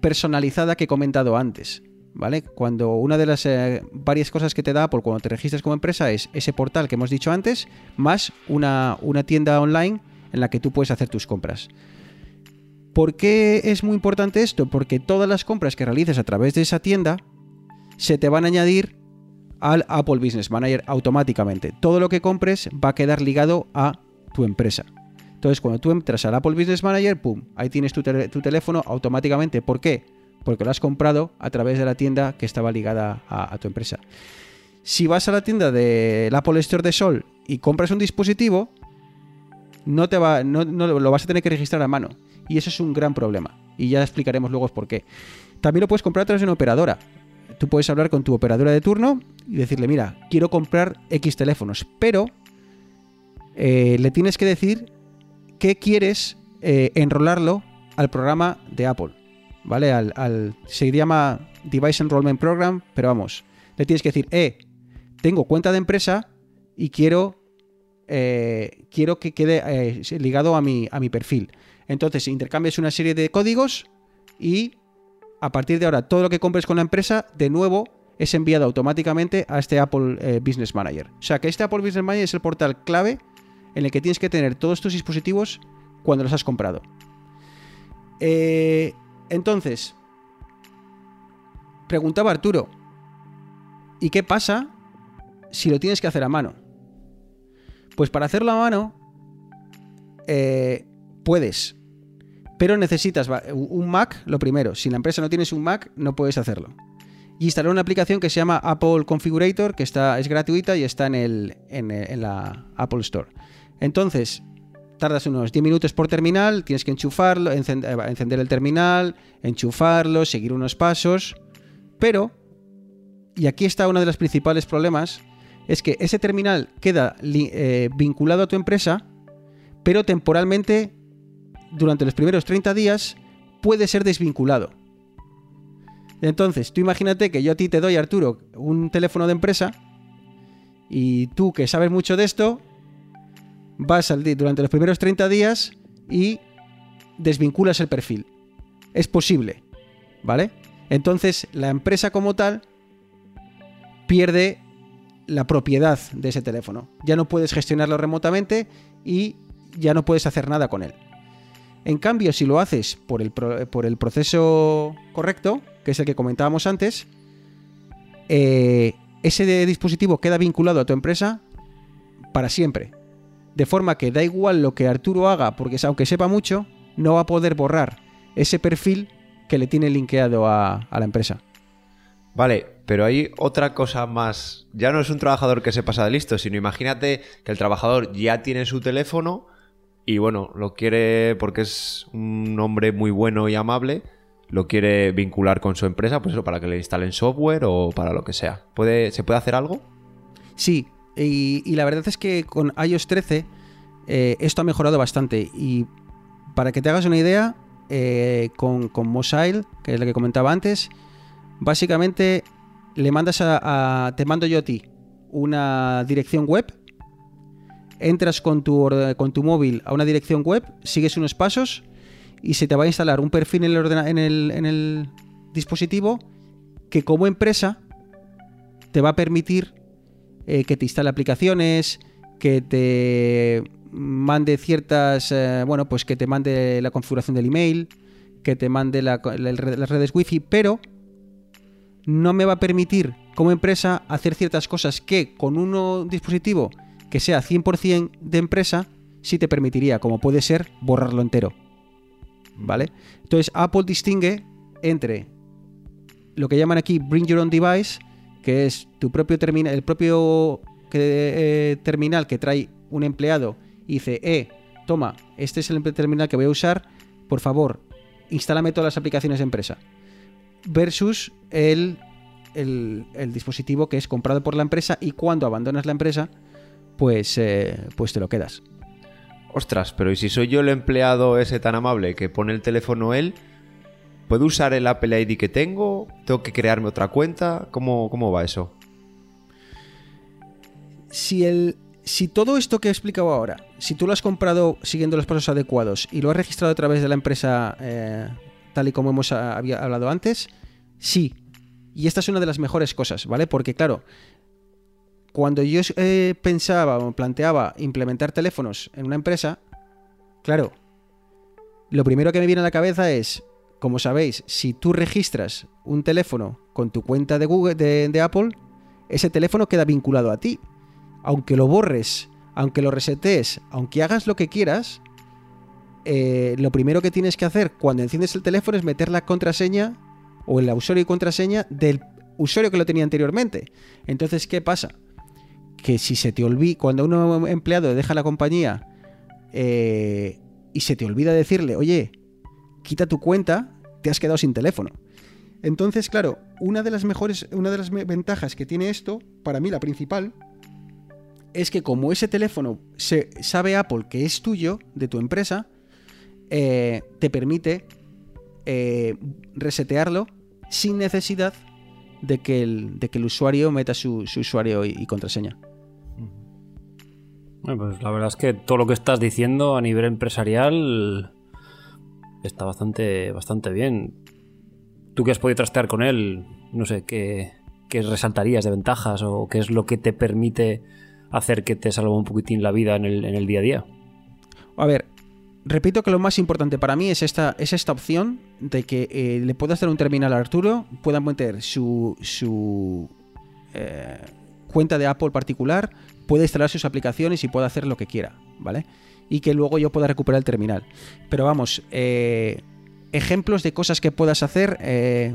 personalizada que he comentado antes. ¿Vale? Cuando una de las eh, varias cosas que te da Apple cuando te registras como empresa es ese portal que hemos dicho antes, más una, una tienda online en la que tú puedes hacer tus compras. ¿Por qué es muy importante esto? Porque todas las compras que realices a través de esa tienda se te van a añadir al Apple Business Manager automáticamente. Todo lo que compres va a quedar ligado a tu empresa. Entonces, cuando tú entras al Apple Business Manager, ¡pum! Ahí tienes tu, teléfono automáticamente. ¿Por qué? Porque lo has comprado a través de la tienda que estaba ligada a, tu empresa. Si vas a la tienda del Apple Store de Sol y compras un dispositivo, no, te va, lo vas a tener que registrar a mano. Y eso es un gran problema. Y ya explicaremos luego por qué. También lo puedes comprar a través de una operadora. Tú puedes hablar con tu operadora de turno y decirle, mira, quiero comprar X teléfonos, pero eh, le tienes que decir que quieres eh, enrolarlo al programa de Apple. ¿Vale? Al, se llama Device Enrollment Program, pero vamos, le tienes que decir, eh, tengo cuenta de empresa y quiero, eh, quiero que quede ligado a mi, a mi perfil. Entonces intercambias una serie de códigos y a partir de ahora todo lo que compres con la empresa, de nuevo, es enviado automáticamente a este Apple eh, Business Manager. O sea que este Apple Business Manager es el portal clave en el que tienes que tener todos tus dispositivos cuando los has comprado. Eh, entonces, preguntaba Arturo, ¿y qué pasa si lo tienes que hacer a mano? Pues para hacerlo a mano, eh, puedes, pero necesitas un Mac, lo primero. Si la empresa no tienes un Mac, no puedes hacerlo. Y instalar una aplicación que se llama Apple Configurator, que está, es gratuita y está en, el, en, la Apple Store. Entonces, tardas unos 10 minutos por terminal, tienes que enchufarlo, eh, encender el terminal, enchufarlo, seguir unos pasos, pero, y aquí está uno de los principales problemas, es que ese terminal queda eh, vinculado a tu empresa, pero temporalmente, durante los primeros 30 días, puede ser desvinculado. Entonces, tú imagínate que yo a ti te doy, Arturo, un teléfono de empresa, y tú que sabes mucho de esto, vas al durante los primeros 30 días y desvinculas el perfil. Es posible, ¿vale? Entonces la empresa como tal pierde la propiedad de ese teléfono. Ya no puedes gestionarlo remotamente y ya no puedes hacer nada con él. En cambio, si lo haces por el, pro- por el proceso correcto, que es el que comentábamos antes, eh, ese dispositivo queda vinculado a tu empresa para siempre. De forma que da igual lo que Arturo haga, porque aunque sepa mucho, no va a poder borrar ese perfil que le tiene linkeado a, a la empresa. Vale, pero hay otra cosa más. Ya no es un trabajador que se pasa de listo, sino imagínate que el trabajador ya tiene su teléfono y bueno, lo quiere porque es un hombre muy bueno y amable, lo quiere vincular con su empresa, pues eso, para que le instalen software o para lo que sea. ¿Puede, ¿Se puede hacer algo? Sí, y, la verdad es que con iOS 13 eh, esto ha mejorado bastante. Y para que te hagas una idea, eh, con, con Mosile, que es lo que comentaba antes, básicamente le mandas a, a- te mando yo a ti una dirección web, entras con tu, con tu móvil a una dirección web, sigues unos pasos y se te va a instalar un perfil en el, ordena- en el, en el dispositivo que como empresa te va a permitir eh, que te instale aplicaciones, que te mande ciertas, eh, bueno, pues que te mande la configuración del email, que te mande la- la- las redes wifi, pero no me va a permitir como empresa hacer ciertas cosas que con un dispositivo que sea 100% de empresa sí te permitiría, como puede ser borrarlo entero. ¿Vale? Entonces Apple distingue entre lo que llaman aquí Bring Your Own Device, que es tu propio terminal, el propio que- eh, terminal que trae un empleado y dice, eh, toma, este es el terminal que voy a usar, por favor, instálame todas las aplicaciones de empresa. Versus el, el, el dispositivo que es comprado por la empresa y cuando abandonas la empresa, pues, eh, pues te lo quedas. Ostras, pero ¿y si soy yo el empleado ese tan amable que pone el teléfono él? ¿Puedo usar el Apple ID que tengo? ¿Tengo que crearme otra cuenta? ¿Cómo, cómo va eso? si, el, si todo esto que he explicado ahora, si tú lo has comprado siguiendo los pasos adecuados y lo has registrado a través de la empresa eh, tal y como hemos ah, había hablado antes, sí. Y esta es una de las mejores cosas, ¿vale? Porque claro, cuando yo eh, pensaba o planteaba implementar teléfonos en una empresa, claro, lo primero que me viene a la cabeza es, como sabéis, si tú registras un teléfono con tu cuenta de Google de, Apple, ese teléfono queda vinculado a ti aunque lo borres, aunque lo resetees, aunque hagas lo que quieras, eh, lo primero que tienes que hacer cuando enciendes el teléfono es meter la contraseña o el usuario y contraseña del usuario que lo tenía anteriormente. Entonces, ¿qué pasa? Que si se te olvida, cuando un empleado deja la compañía eh, y se te olvida decirle, oye, quita tu cuenta, te has quedado sin teléfono. Entonces, claro, una de las mejores, una de las ventajas que tiene esto, para mí la principal, es que como ese teléfono se sabe Apple que es tuyo, de tu empresa, eh, te permite eh, resetearlo sin necesidad de que el, de que el usuario meta su, su usuario y contraseña. Pues la verdad es que todo lo que estás diciendo a nivel empresarial está bastante, bastante bien. Tú que has podido trastear con él, no sé, ¿qué, qué resaltarías de ventajas o qué es lo que te permite hacer que te salga un poquitín la vida en el, día a día? A ver, repito que lo más importante para mí es esta, es esta opción de que eh, le puedas dar un terminal a Arturo, puedan meter su, su eh, cuenta de Apple particular, puede instalar sus aplicaciones y puede hacer lo que quiera, ¿vale? Y que luego yo pueda recuperar el terminal. Pero vamos, eh, ejemplos de cosas que puedas hacer, eh,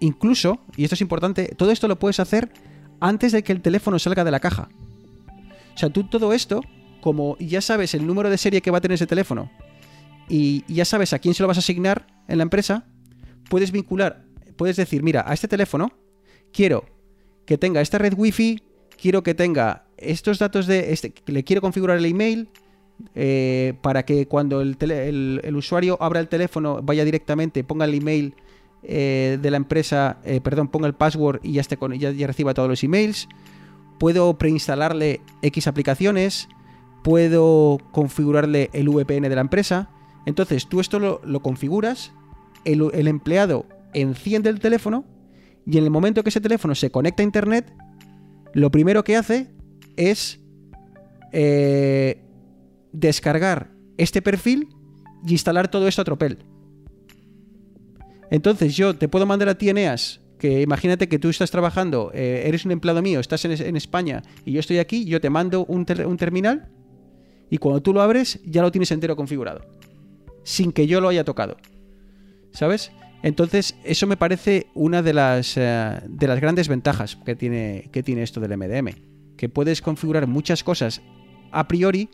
incluso, y esto es importante, todo esto lo puedes hacer antes de que el teléfono salga de la caja. O sea, tú todo esto, como ya sabes el número de serie que va a tener ese teléfono y ya sabes a quién se lo vas a asignar en la empresa, puedes vincular, puedes decir, mira, a este teléfono quiero que tenga esta red wifi, quiero que tenga estos datos de, este, le quiero configurar el email eh, para que cuando el, usuario abra el teléfono vaya directamente, ponga el email eh, de la empresa, eh, perdón, ponga el password y ya, esté con, ya, reciba todos los emails. Puedo preinstalarle X aplicaciones, puedo configurarle el VPN de la empresa. Entonces tú esto lo, configuras, el empleado enciende el teléfono y en el momento que ese teléfono se conecta a internet, lo primero que hace es eh, descargar este perfil y instalar todo esto a tropel. Entonces yo te puedo mandar a ti, Eneas, que imagínate que tú estás trabajando, eh, eres un empleado mío, estás en, España y yo estoy aquí, yo te mando un terminal y cuando tú lo abres ya lo tienes entero configurado, sin que yo lo haya tocado. ¿Sabes? Entonces, eso me parece una de las, eh, de las grandes ventajas que tiene, que tiene esto del MDM. Que puedes configurar muchas cosas a priori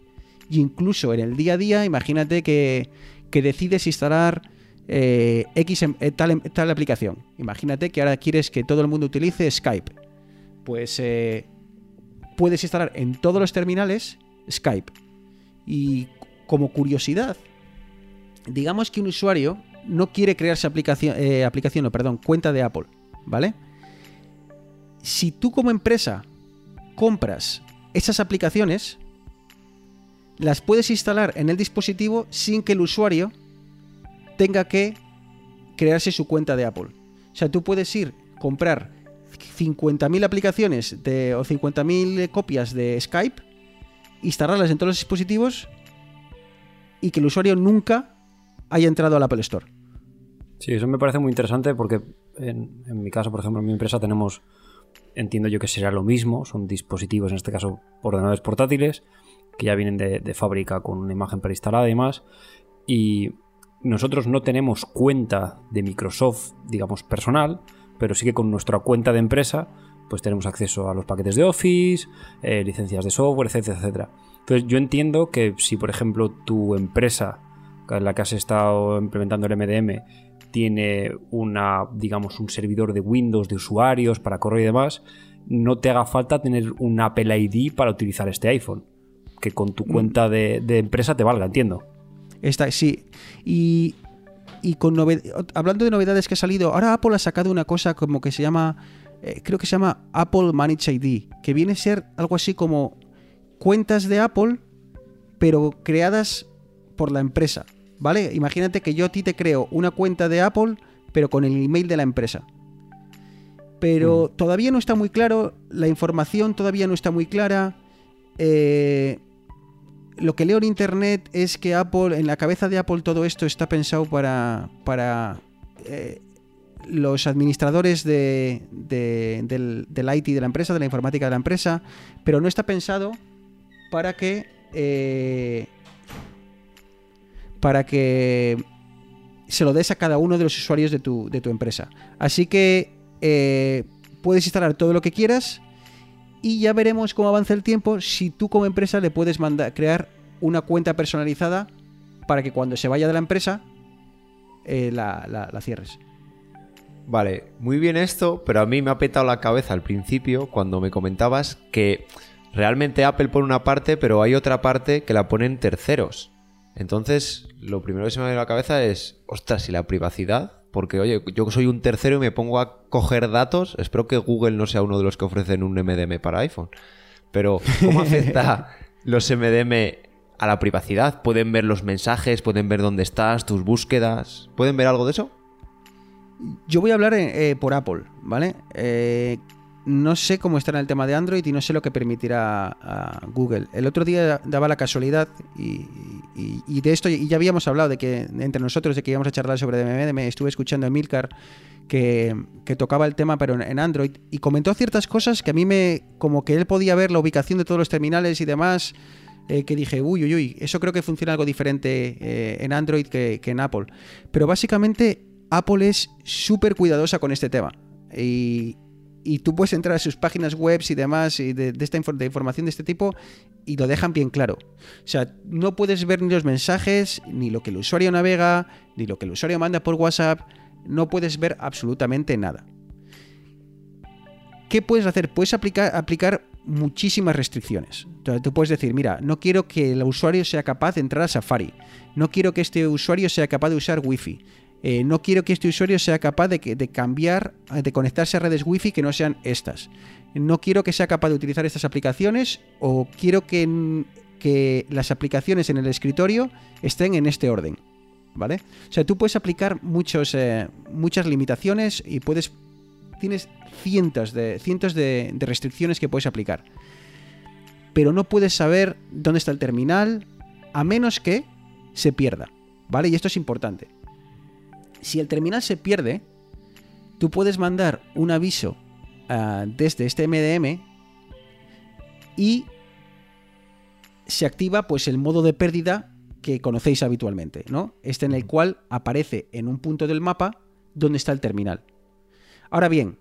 Y incluso en el día a día, imagínate que, que decides instalar eh, X em- eh, tal, em- tal aplicación. Imagínate que ahora quieres que todo el mundo utilice Skype. Pues eh, puedes instalar en todos los terminales Skype. Y como curiosidad, digamos que un usuario no quiere crearse aplicación, aplicación, no, perdón, cuenta de Apple, ¿vale? Si tú como empresa compras esas aplicaciones, las puedes instalar en el dispositivo sin que el usuario tenga que crearse su cuenta de Apple. O sea, tú puedes ir, comprar 50.000 aplicaciones de, o 50.000 copias de Skype, instalarlas en todos los dispositivos y que el usuario nunca haya entrado al Apple Store. Sí, eso me parece muy interesante porque en, en mi caso, por ejemplo, en mi empresa tenemos, entiendo yo que será lo mismo, son dispositivos, en este caso ordenadores portátiles, que ya vienen de, fábrica con una imagen preinstalada y demás, y nosotros no tenemos cuenta de Microsoft, digamos, personal, pero sí que con nuestra cuenta de empresa, pues tenemos acceso a los paquetes de Office, eh, licencias de software, etcétera, etcétera. Entonces yo entiendo que si, por ejemplo, tu empresa en la que has estado implementando el MDM tiene una, digamos, un servidor de Windows de usuarios para correo y demás, no te haga falta tener un Apple ID para utilizar este iPhone. Que con tu cuenta de, de empresa te valga, entiendo. Esta, sí. Y, y con hablando de novedades que ha salido, ahora Apple ha sacado una cosa como que se llama, eh, creo que se llama Apple Manage ID, que viene a ser algo así como cuentas de Apple, pero creadas por la empresa, ¿vale? Imagínate que yo a ti te creo una cuenta de Apple, pero con el email de la empresa. Pero todavía no está muy claro, la información todavía no está muy clara. eh, lo que leo en internet es que Apple, en la cabeza de Apple, todo esto está pensado para, para eh, los administradores de, de- del, del IT de la empresa, de la informática de la empresa, pero no está pensado para que eh, para que se lo des a cada uno de los usuarios de tu, de tu empresa. Así que eh, puedes instalar todo lo que quieras y ya veremos cómo avanza el tiempo si tú como empresa le puedes mandar crear una cuenta personalizada para que cuando se vaya de la empresa eh, la, la- la cierres. Vale, muy bien esto, pero a mí me ha petado la cabeza al principio cuando me comentabas que realmente Apple pone una parte, pero hay otra parte que la ponen terceros. Entonces, lo primero que se me viene a la cabeza es, ostras, ¿y la privacidad? Porque, oye, yo soy un tercero y me pongo a coger datos. Espero que Google no sea uno de los que ofrecen un MDM para iPhone. Pero, ¿cómo afecta los MDM a la privacidad? ¿Pueden ver los mensajes? ¿Pueden ver dónde estás? ¿Tus búsquedas? ¿Pueden ver algo de eso? Yo voy a hablar eh, por Apple, ¿vale? Eh, no sé cómo estará el tema de Android y no sé lo que permitirá a Google. El otro día daba la casualidad y, y- de esto y ya habíamos hablado de que entre nosotros de que íbamos a charlar sobre DMM, estuve escuchando a Milcar que, tocaba el tema pero en, en Android y comentó ciertas cosas que a mí me como que él podía ver la ubicación de todos los terminales y demás eh, que dije, uy, uy, uy, eso creo que funciona algo diferente eh, en Android que, que en Apple. Pero básicamente Apple es súper cuidadosa con este tema. Y, y tú puedes entrar a sus páginas web y demás y de, esta de información de este tipo y lo dejan bien claro. O sea, no puedes ver ni los mensajes, ni lo que el usuario navega, ni lo que el usuario manda por WhatsApp. No puedes ver absolutamente nada. ¿Qué puedes hacer? Puedes aplicar, aplicar muchísimas restricciones. Tú puedes decir, mira, no quiero que el usuario sea capaz de entrar a Safari. No quiero que este usuario sea capaz de usar Wi-Fi. Eh, no quiero que este usuario sea capaz de, cambiar, de conectarse a redes Wi-Fi que no sean estas. No quiero que sea capaz de utilizar estas aplicaciones o quiero que, las aplicaciones en el escritorio estén en este orden. ¿Vale? O sea, tú puedes aplicar muchos, eh, muchas limitaciones y puedes. Tienes cientos de, cientos de restricciones que puedes aplicar. Pero no puedes saber dónde está el terminal a menos que se pierda. ¿Vale? Y esto es importante. Si el terminal se pierde, tú puedes mandar un aviso ah, desde este MDM y se activa pues el modo de pérdida que conocéis habitualmente, ¿no? Este en el cual aparece en un punto del mapa donde está el terminal. Ahora bien,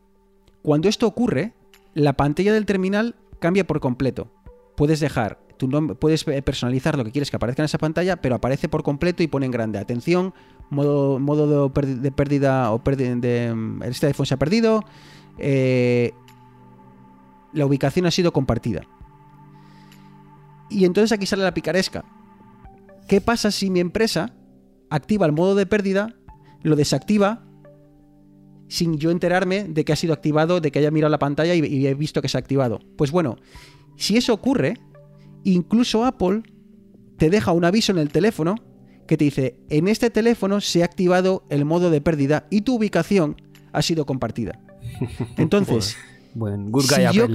cuando esto ocurre, la pantalla del terminal cambia por completo. Puedes dejar tu nombre, puedes eh, personalizar lo que quieres que aparezca en esa pantalla, pero aparece por completo y pone en grande. Atención, modo, modo de, de pérdida o pérdida de, mm, este iPhone se ha perdido. eh, la ubicación ha sido compartida. Y entonces aquí sale la picaresca. ¿Qué pasa si mi empresa activa el modo de pérdida, lo desactiva sin yo enterarme de que ha sido activado, de que haya mirado la pantalla y, y he visto que se ha activado? Pues bueno, si eso ocurre, incluso Apple te deja un aviso en el teléfono que te dice, en este teléfono se ha activado el modo de pérdida y tu ubicación ha sido compartida. Entonces, Buen good Si yo-.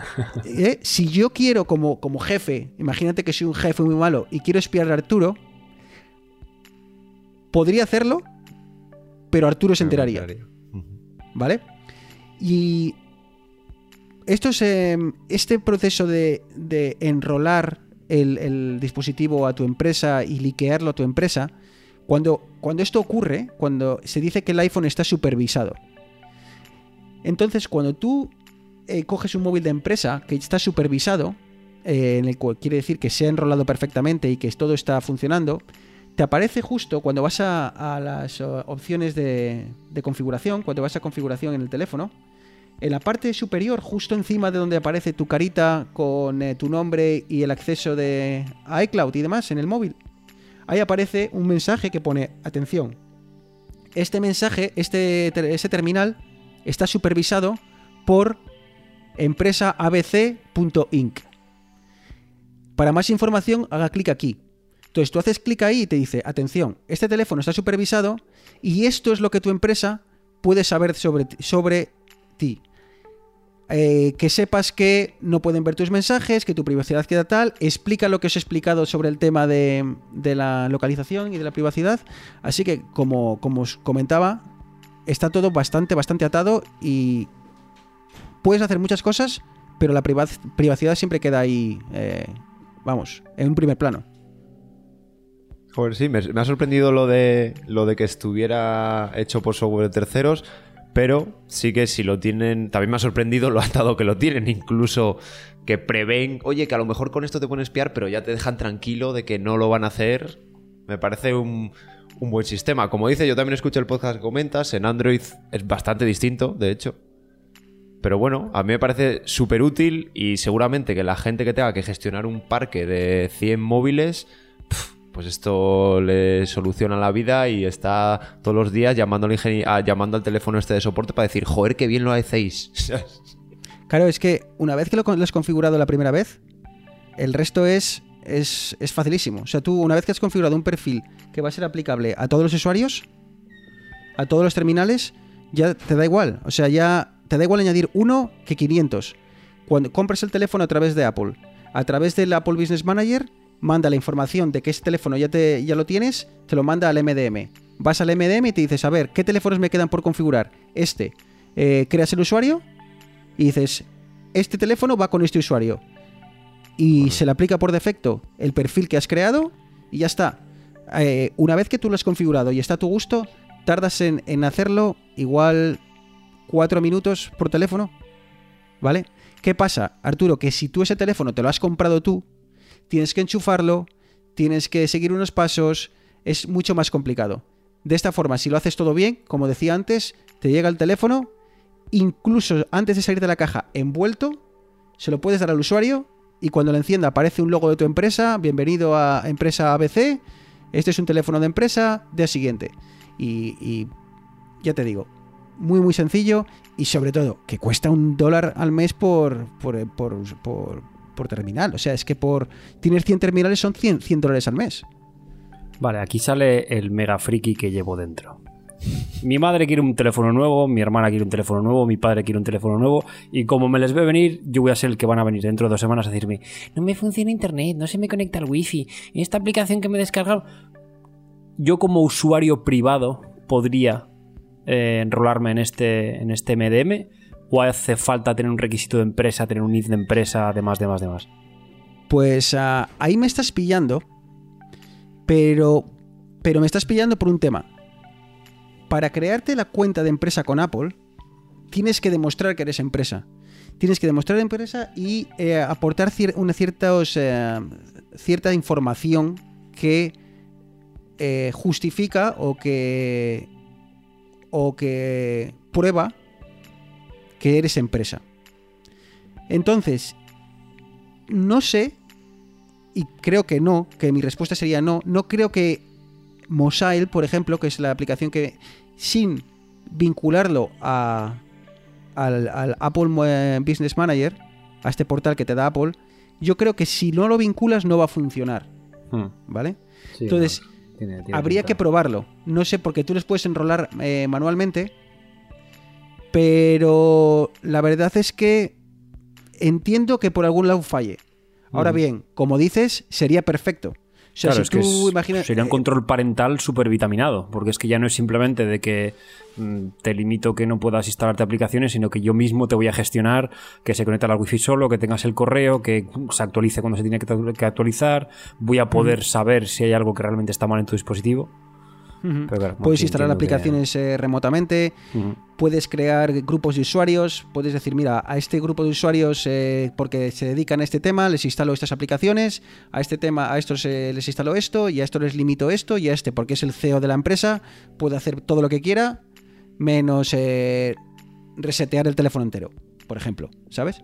¿eh? si yo quiero como, como jefe, imagínate que soy un jefe muy malo y quiero espiar a Arturo, podría hacerlo, pero Arturo se enteraría. ¿Vale? Y esto es, eh, este proceso de, de enrolar el, dispositivo a tu empresa y liquearlo a tu empresa, cuando, cuando esto ocurre, cuando se dice que el iPhone está supervisado. Entonces, cuando tú eh, coges un móvil de empresa que está supervisado, eh, en el cual quiere decir que se ha enrolado perfectamente y que todo está funcionando, te aparece justo cuando vas a, a las eh, opciones de, de configuración, cuando vas a configuración en el teléfono, en la parte superior, justo encima de donde aparece tu carita con eh, tu nombre y el acceso de iCloud y demás en el móvil, ahí aparece un mensaje que pone, atención, este mensaje, este, ter- terminal está supervisado por empresa abc.inc. Para más información, haga clic aquí. Entonces tú haces clic ahí y te dice, atención, este teléfono está supervisado y esto es lo que tu empresa puede saber sobre, sobre Eh, que sepas que no pueden ver tus mensajes, que tu privacidad queda tal, explica lo que os he explicado sobre el tema de, la localización y de la privacidad. Así que, como, os comentaba, está todo bastante, bastante atado y puedes hacer muchas cosas, pero la priva- privacidad siempre queda ahí, eh, vamos, en un primer plano. Joder, sí, me, me ha sorprendido lo de, lo de que estuviera hecho por software de terceros, pero sí que si lo tienen, también me ha sorprendido lo atado que lo tienen, incluso que prevén, oye, que a lo mejor con esto te pueden espiar, pero ya te dejan tranquilo de que no lo van a hacer. Me parece un, un buen sistema. Como dice, yo también escucho el podcast que comentas, en Android es bastante distinto, de hecho. Pero bueno, a mí me parece súper útil y seguramente que la gente que tenga que gestionar un parque de 100 móviles, pues esto le soluciona la vida y está todos los días llamando al, ah, llamando al teléfono este de soporte para decir, joder, qué bien lo hacéis. Claro, es que una vez que lo, lo has configurado la primera vez, el resto es, es, es facilísimo. O sea, tú una vez que has configurado un perfil que va a ser aplicable a todos los usuarios, a todos los terminales, ya te da igual. O sea, ya te da igual añadir uno que 500. Cuando compras el teléfono a través de Apple, a través del Apple Business Manager, manda la información de que ese teléfono ya, te, ya lo tienes, te lo manda al MDM. Vas al MDM y te dices, a ver, ¿qué teléfonos me quedan por configurar? Este. Eh, creas el usuario y dices, este teléfono va con este usuario. Y se le aplica por defecto el perfil que has creado y ya está. Eh, una vez que tú lo has configurado y está a tu gusto, tardas en, en hacerlo igual cuatro minutos por teléfono. ¿Vale? ¿Qué pasa, Arturo? Que si tú ese teléfono te lo has comprado tú, tienes que enchufarlo, tienes que seguir unos pasos, es mucho más complicado. De esta forma, si lo haces todo bien, como decía antes, te llega el teléfono, incluso antes de salir de la caja envuelto, se lo puedes dar al usuario y cuando lo encienda aparece un logo de tu empresa, bienvenido a empresa ABC, este es un teléfono de empresa, día siguiente. Y, ya te digo, muy muy sencillo y sobre todo que cuesta un dólar al mes por, por, por, por, por terminal. O sea, es que por tener 100 terminales son 100, 100 dólares al mes. Vale, aquí sale el mega friki que llevo dentro. Mi madre quiere un teléfono nuevo, mi hermana quiere un teléfono nuevo, mi padre quiere un teléfono nuevo y como me les ve venir, yo voy a ser el que van a venir dentro de dos semanas a decirme no me funciona internet, no se me conecta el wifi, esta aplicación que me he descargado... Yo como usuario privado podría eh, enrolarme en este, en este MDM o hace falta tener un requisito de empresa, tener un NIF de empresa, demás, demás, demás. Pues ah, ahí me estás pillando, pero, pero me estás pillando por un tema. Para crearte la cuenta de empresa con Apple, tienes que demostrar que eres empresa. tienes que demostrar empresa y eh, aportar una ciertos, eh, cierta información que eh, justifica o que o que prueba que eres empresa. Entonces, no sé, y creo que no, que mi respuesta sería no, no creo que Mosail, por ejemplo, que es la aplicación que sin vincularlo a, al, al Apple eh, Business Manager, a este portal que te da Apple, yo creo que si no lo vinculas no va a funcionar, Hmm. ¿vale? Sí, Entonces, no, tiene- tiene Habría pinta. que probarlo. No sé, porque tú les puedes enrolar eh, manualmente. Pero la verdad es que entiendo que por algún lado falle. Ahora bien, como dices, sería perfecto. O sea, Claro, si es que tú es- imaginas. sería un eh, control parental súper vitaminado, porque es que ya no es simplemente de que mm, te limito que no puedas instalarte aplicaciones, sino que yo mismo te voy a gestionar que se conecte al wifi solo, que tengas el correo, que se actualice cuando se tiene que que actualizar, voy a poder saber si hay algo que realmente está mal en tu dispositivo. Ujú. Pero claro, Puedes instalar que- aplicaciones eh, remotamente, puedes crear grupos de usuarios, puedes decir, mira, a este grupo de usuarios eh, porque se dedican a este tema, les instalo estas aplicaciones, a este tema, a estos eh, les instalo esto, y a esto les limito esto, y a este, porque es el CEO de la empresa, puede hacer todo lo que quiera, menos eh, resetear el teléfono entero, por ejemplo, ¿sabes?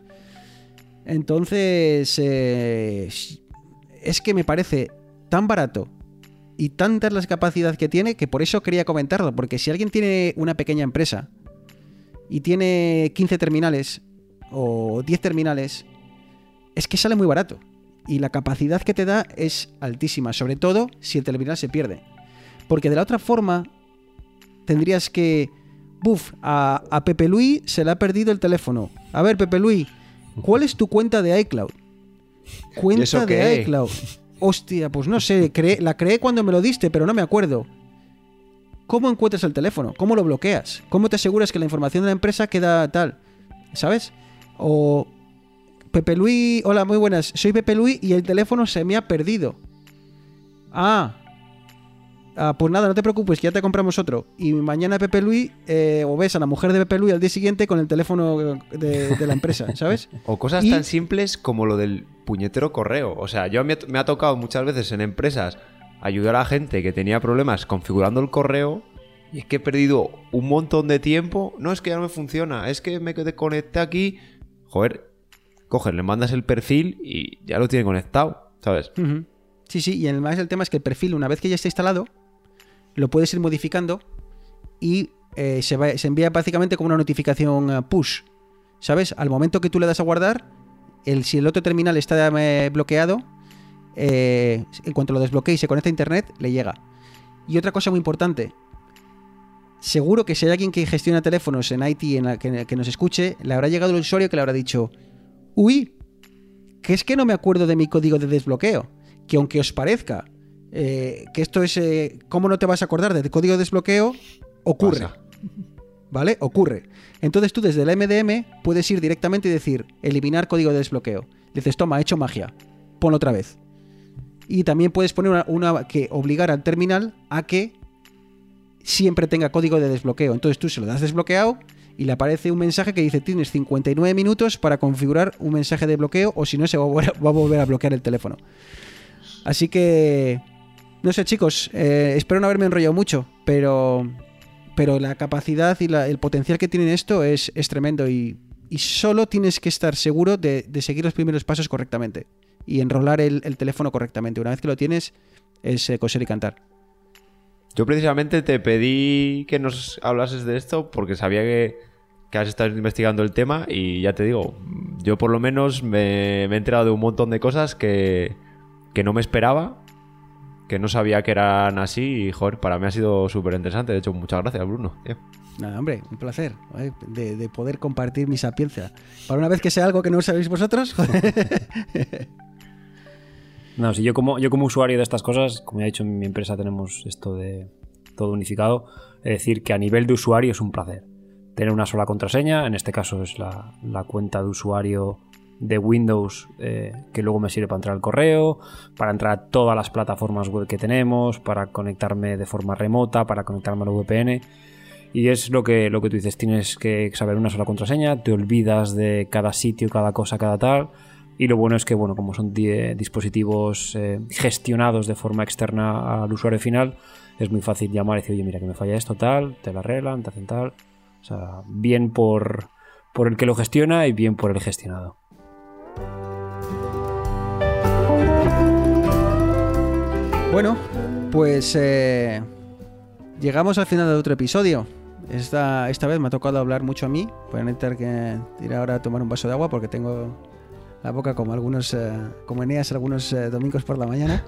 Entonces, es que me parece tan barato y tantas las capacidades que tiene que por eso quería comentarlo, porque si alguien tiene una pequeña empresa y tiene 15 terminales o 10 terminales, es que sale muy barato. Y la capacidad que te da es altísima, sobre todo si el terminal se pierde. Porque de la otra forma, tendrías que... Buf, a, a Pepe Luis se le ha perdido el teléfono. A ver, Pepe Luis, ¿cuál es tu cuenta de iCloud? Cuenta de iCloud. Hostia, pues no sé, la creé cuando me lo diste, pero no me acuerdo. ¿Cómo encuentras el teléfono? ¿Cómo lo bloqueas? ¿Cómo te aseguras que la información de la empresa queda tal? ¿Sabes? O Pepe Luis, hola, muy buenas. Soy Pepe Luis y el teléfono se me ha perdido. Ah. Ah, pues nada, no te preocupes, que ya te compramos otro. Y mañana Pepe Luis, eh, o ves a la mujer de Pepe Luis al día siguiente con el teléfono de, de la empresa, ¿sabes? O cosas Y- tan simples como lo del puñetero correo. O sea, yo me, me ha tocado muchas veces en empresas ayudar a gente que tenía problemas configurando el correo y es que he perdido un montón de tiempo. No es que ya no me funciona, es que me desconecté aquí. Joder, coges, le mandas el perfil y ya lo tiene conectado, ¿sabes? Sí, sí, y además el tema es que el perfil, una vez que ya está instalado, lo puedes ir modificando y eh, se, va- se envía básicamente como una notificación eh, push. ¿Sabes? Al momento que tú le das a guardar, el, si el otro terminal está eh, bloqueado, en cuanto lo desbloquee y se conecta a internet, le llega. Y otra cosa muy importante. Seguro que si hay alguien que gestiona teléfonos en IT en la que, que nos escuche, le habrá llegado el usuario que le habrá dicho, uy, que es que no me acuerdo de mi código de desbloqueo. Que aunque os parezca eh, que esto es... eh, ¿Cómo no te vas a acordar del código de desbloqueo? Ocurre. Pasa. ¿Vale? Ocurre. Entonces tú desde el MDM puedes ir directamente y decir, eliminar código de desbloqueo. Dices, toma, he hecho magia. Ponlo otra vez. Y también puedes poner una, una que obligar al terminal a que siempre tenga código de desbloqueo. Entonces tú se lo das desbloqueado y le aparece un mensaje que dice tienes 59 minutos para configurar un mensaje de bloqueo o si no se va a volver a, va a volver a bloquear el teléfono. Así que... No sé chicos, eh, espero no haberme enrollado mucho, pero, pero la capacidad y el potencial que tiene esto es, es tremendo y, solo tienes que estar seguro de, seguir los primeros pasos correctamente y enrolar el, el teléfono correctamente. Una vez que lo tienes, es eh, coser y cantar. Yo precisamente te pedí que nos hablases de esto porque sabía que, que has estado investigando el tema y ya te digo, yo por lo menos me, me he enterado de un montón de cosas que, que no me esperaba, que no sabía que eran así y joder, para mí ha sido súper interesante. De hecho, muchas gracias, Bruno. tío. Nada, hombre, un placer ¿eh? de, de poder compartir mi sapiencia. Para una vez que sea algo que no sabéis vosotros, joder. No, si yo como, yo como usuario de estas cosas, como ya he dicho en mi empresa tenemos esto de todo unificado, es decir, que a nivel de usuario es un placer. Tener una sola contraseña, en este caso es la, la cuenta de usuario de Windows eh, que luego me sirve para entrar al correo, para entrar a todas las plataformas web que tenemos, para conectarme de forma remota, para conectarme a la VPN. Y es lo que, lo que tú dices, tienes que saber una sola contraseña, te olvidas de cada sitio, cada cosa, cada tal. Y lo bueno es que, bueno, como son die- dispositivos eh, gestionados de forma externa al usuario final, es muy fácil llamar y decir, oye, mira que me falla esto, tal, te lo arreglan, te hacen tal. O sea, bien por, por el que lo gestiona y bien por el gestionado. Bueno, pues eh, llegamos al final de otro episodio. Esta, esta vez me ha tocado hablar mucho a mí. Voy a tener que ir ahora a tomar un vaso de agua porque tengo la boca como algunos, eh, como Eneas algunos eh, domingos por la mañana.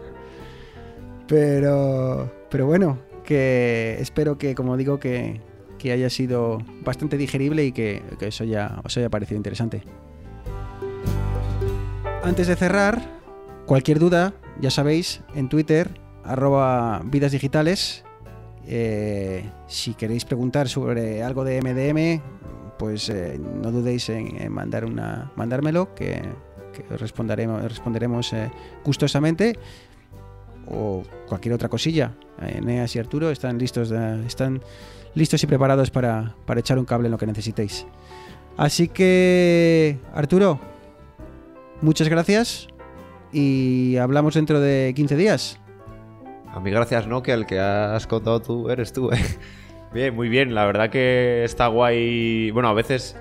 Pero, pero bueno, que espero que, como digo, que, que haya sido bastante digerible y que, que eso ya os haya parecido interesante. Antes de cerrar, cualquier duda, ya sabéis, en Twitter, arroba vidas digitales. Eh, si queréis preguntar sobre algo de MDM, pues eh, no dudéis en, mandar una, mandármelo, que, que os responderemos, eh, gustosamente. O cualquier otra cosilla. Eneas y Arturo están listos, están listos y preparados para, para echar un cable en lo que necesitéis. Así que, Arturo, muchas gracias y hablamos dentro de 15 días. A mí gracias, no, que el que has contado tú eres tú, ¿eh? Bien, muy bien. La verdad que está guay. Bueno, a veces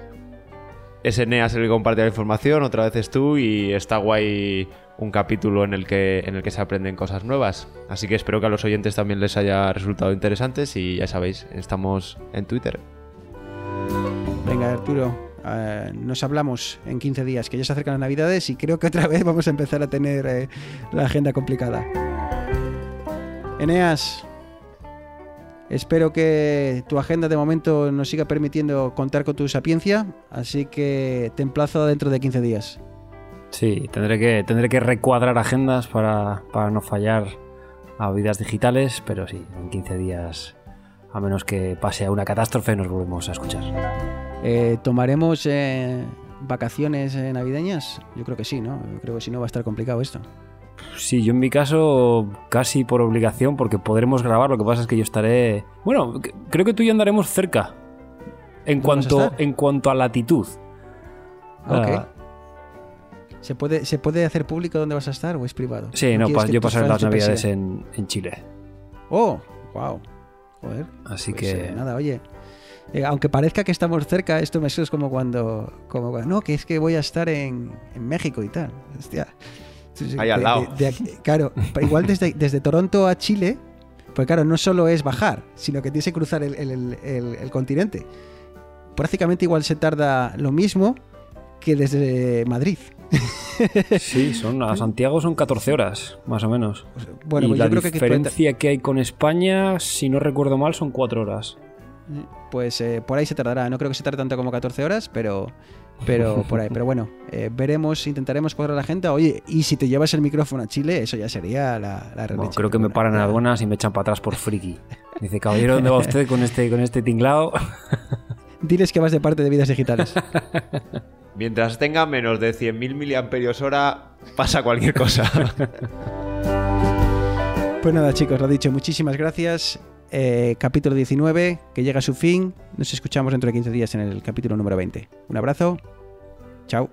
es Eneas el que comparte la información, otra vez es tú y está guay un capítulo en el que en el que se aprenden cosas nuevas. Así que espero que a los oyentes también les haya resultado interesantes y ya sabéis, estamos en Twitter. Venga, Arturo, eh, nos hablamos en 15 días, que ya se acercan las Navidades y creo que otra vez vamos a empezar a tener eh, la agenda complicada. Eneas, espero que tu agenda de momento nos siga permitiendo contar con tu sapiencia, así que te emplazo dentro de 15 días. Sí, tendré que, tendré que recuadrar agendas para, para no fallar a vidas digitales, pero sí, en 15 días, a menos que pase a una catástrofe, nos volvemos a escuchar. Eh, ¿Tomaremos eh, vacaciones eh, navideñas? Yo creo que sí, ¿no? Yo creo que si no va a estar complicado esto. Sí, yo en mi caso casi por obligación, porque podremos grabar, lo que pasa es que yo estaré... Bueno, creo que tú y yo andaremos cerca. En ¿Dónde vas a cuanto, en cuanto a latitud. Ok. Ah, ¿Se puede, ¿Se puede hacer público dónde vas a estar o es privado? sí, no, pa- yo pasaré las navidades en Chile. ¡Oh! ¡Wow! Joder. Así Pues, que... eh, nada, oye. Eh, aunque parezca que estamos cerca, esto me es como cuando, como cuando- No, que es que voy a estar en, en México y tal. Hostia. Ahí al lado. de- de aquí- claro, igual desde, desde Toronto a Chile, pues claro, no solo es bajar, sino que tienes que cruzar el, el- el- continente. Prácticamente igual se tarda lo mismo que desde Madrid. Sí, son, a Santiago son 14 horas, más o menos. Bueno, y pues la yo creo que diferencia que hay con España, si no recuerdo mal, son 4 horas. Pues eh, por ahí se tardará. No creo que se tarde tanto como 14 horas, pero, pero por ahí. Pero bueno, eh, veremos, intentaremos cuadrar a la gente. Oye, y si te llevas el micrófono a Chile, eso ya sería la, la Bueno, releche. creo que me paran aduanas y me echan para atrás por friki. Dice, caballero, ¿dónde va usted con este, con este tinglado? Diles que vas de parte de vidas digitales. Mientras tenga menos de 100.000 miliamperios hora, pasa cualquier cosa. pues nada, chicos, lo dicho, muchísimas gracias. Eh, capítulo 19, que llega a su fin. Nos escuchamos dentro de 15 días en el capítulo número 20. Un abrazo. Chao.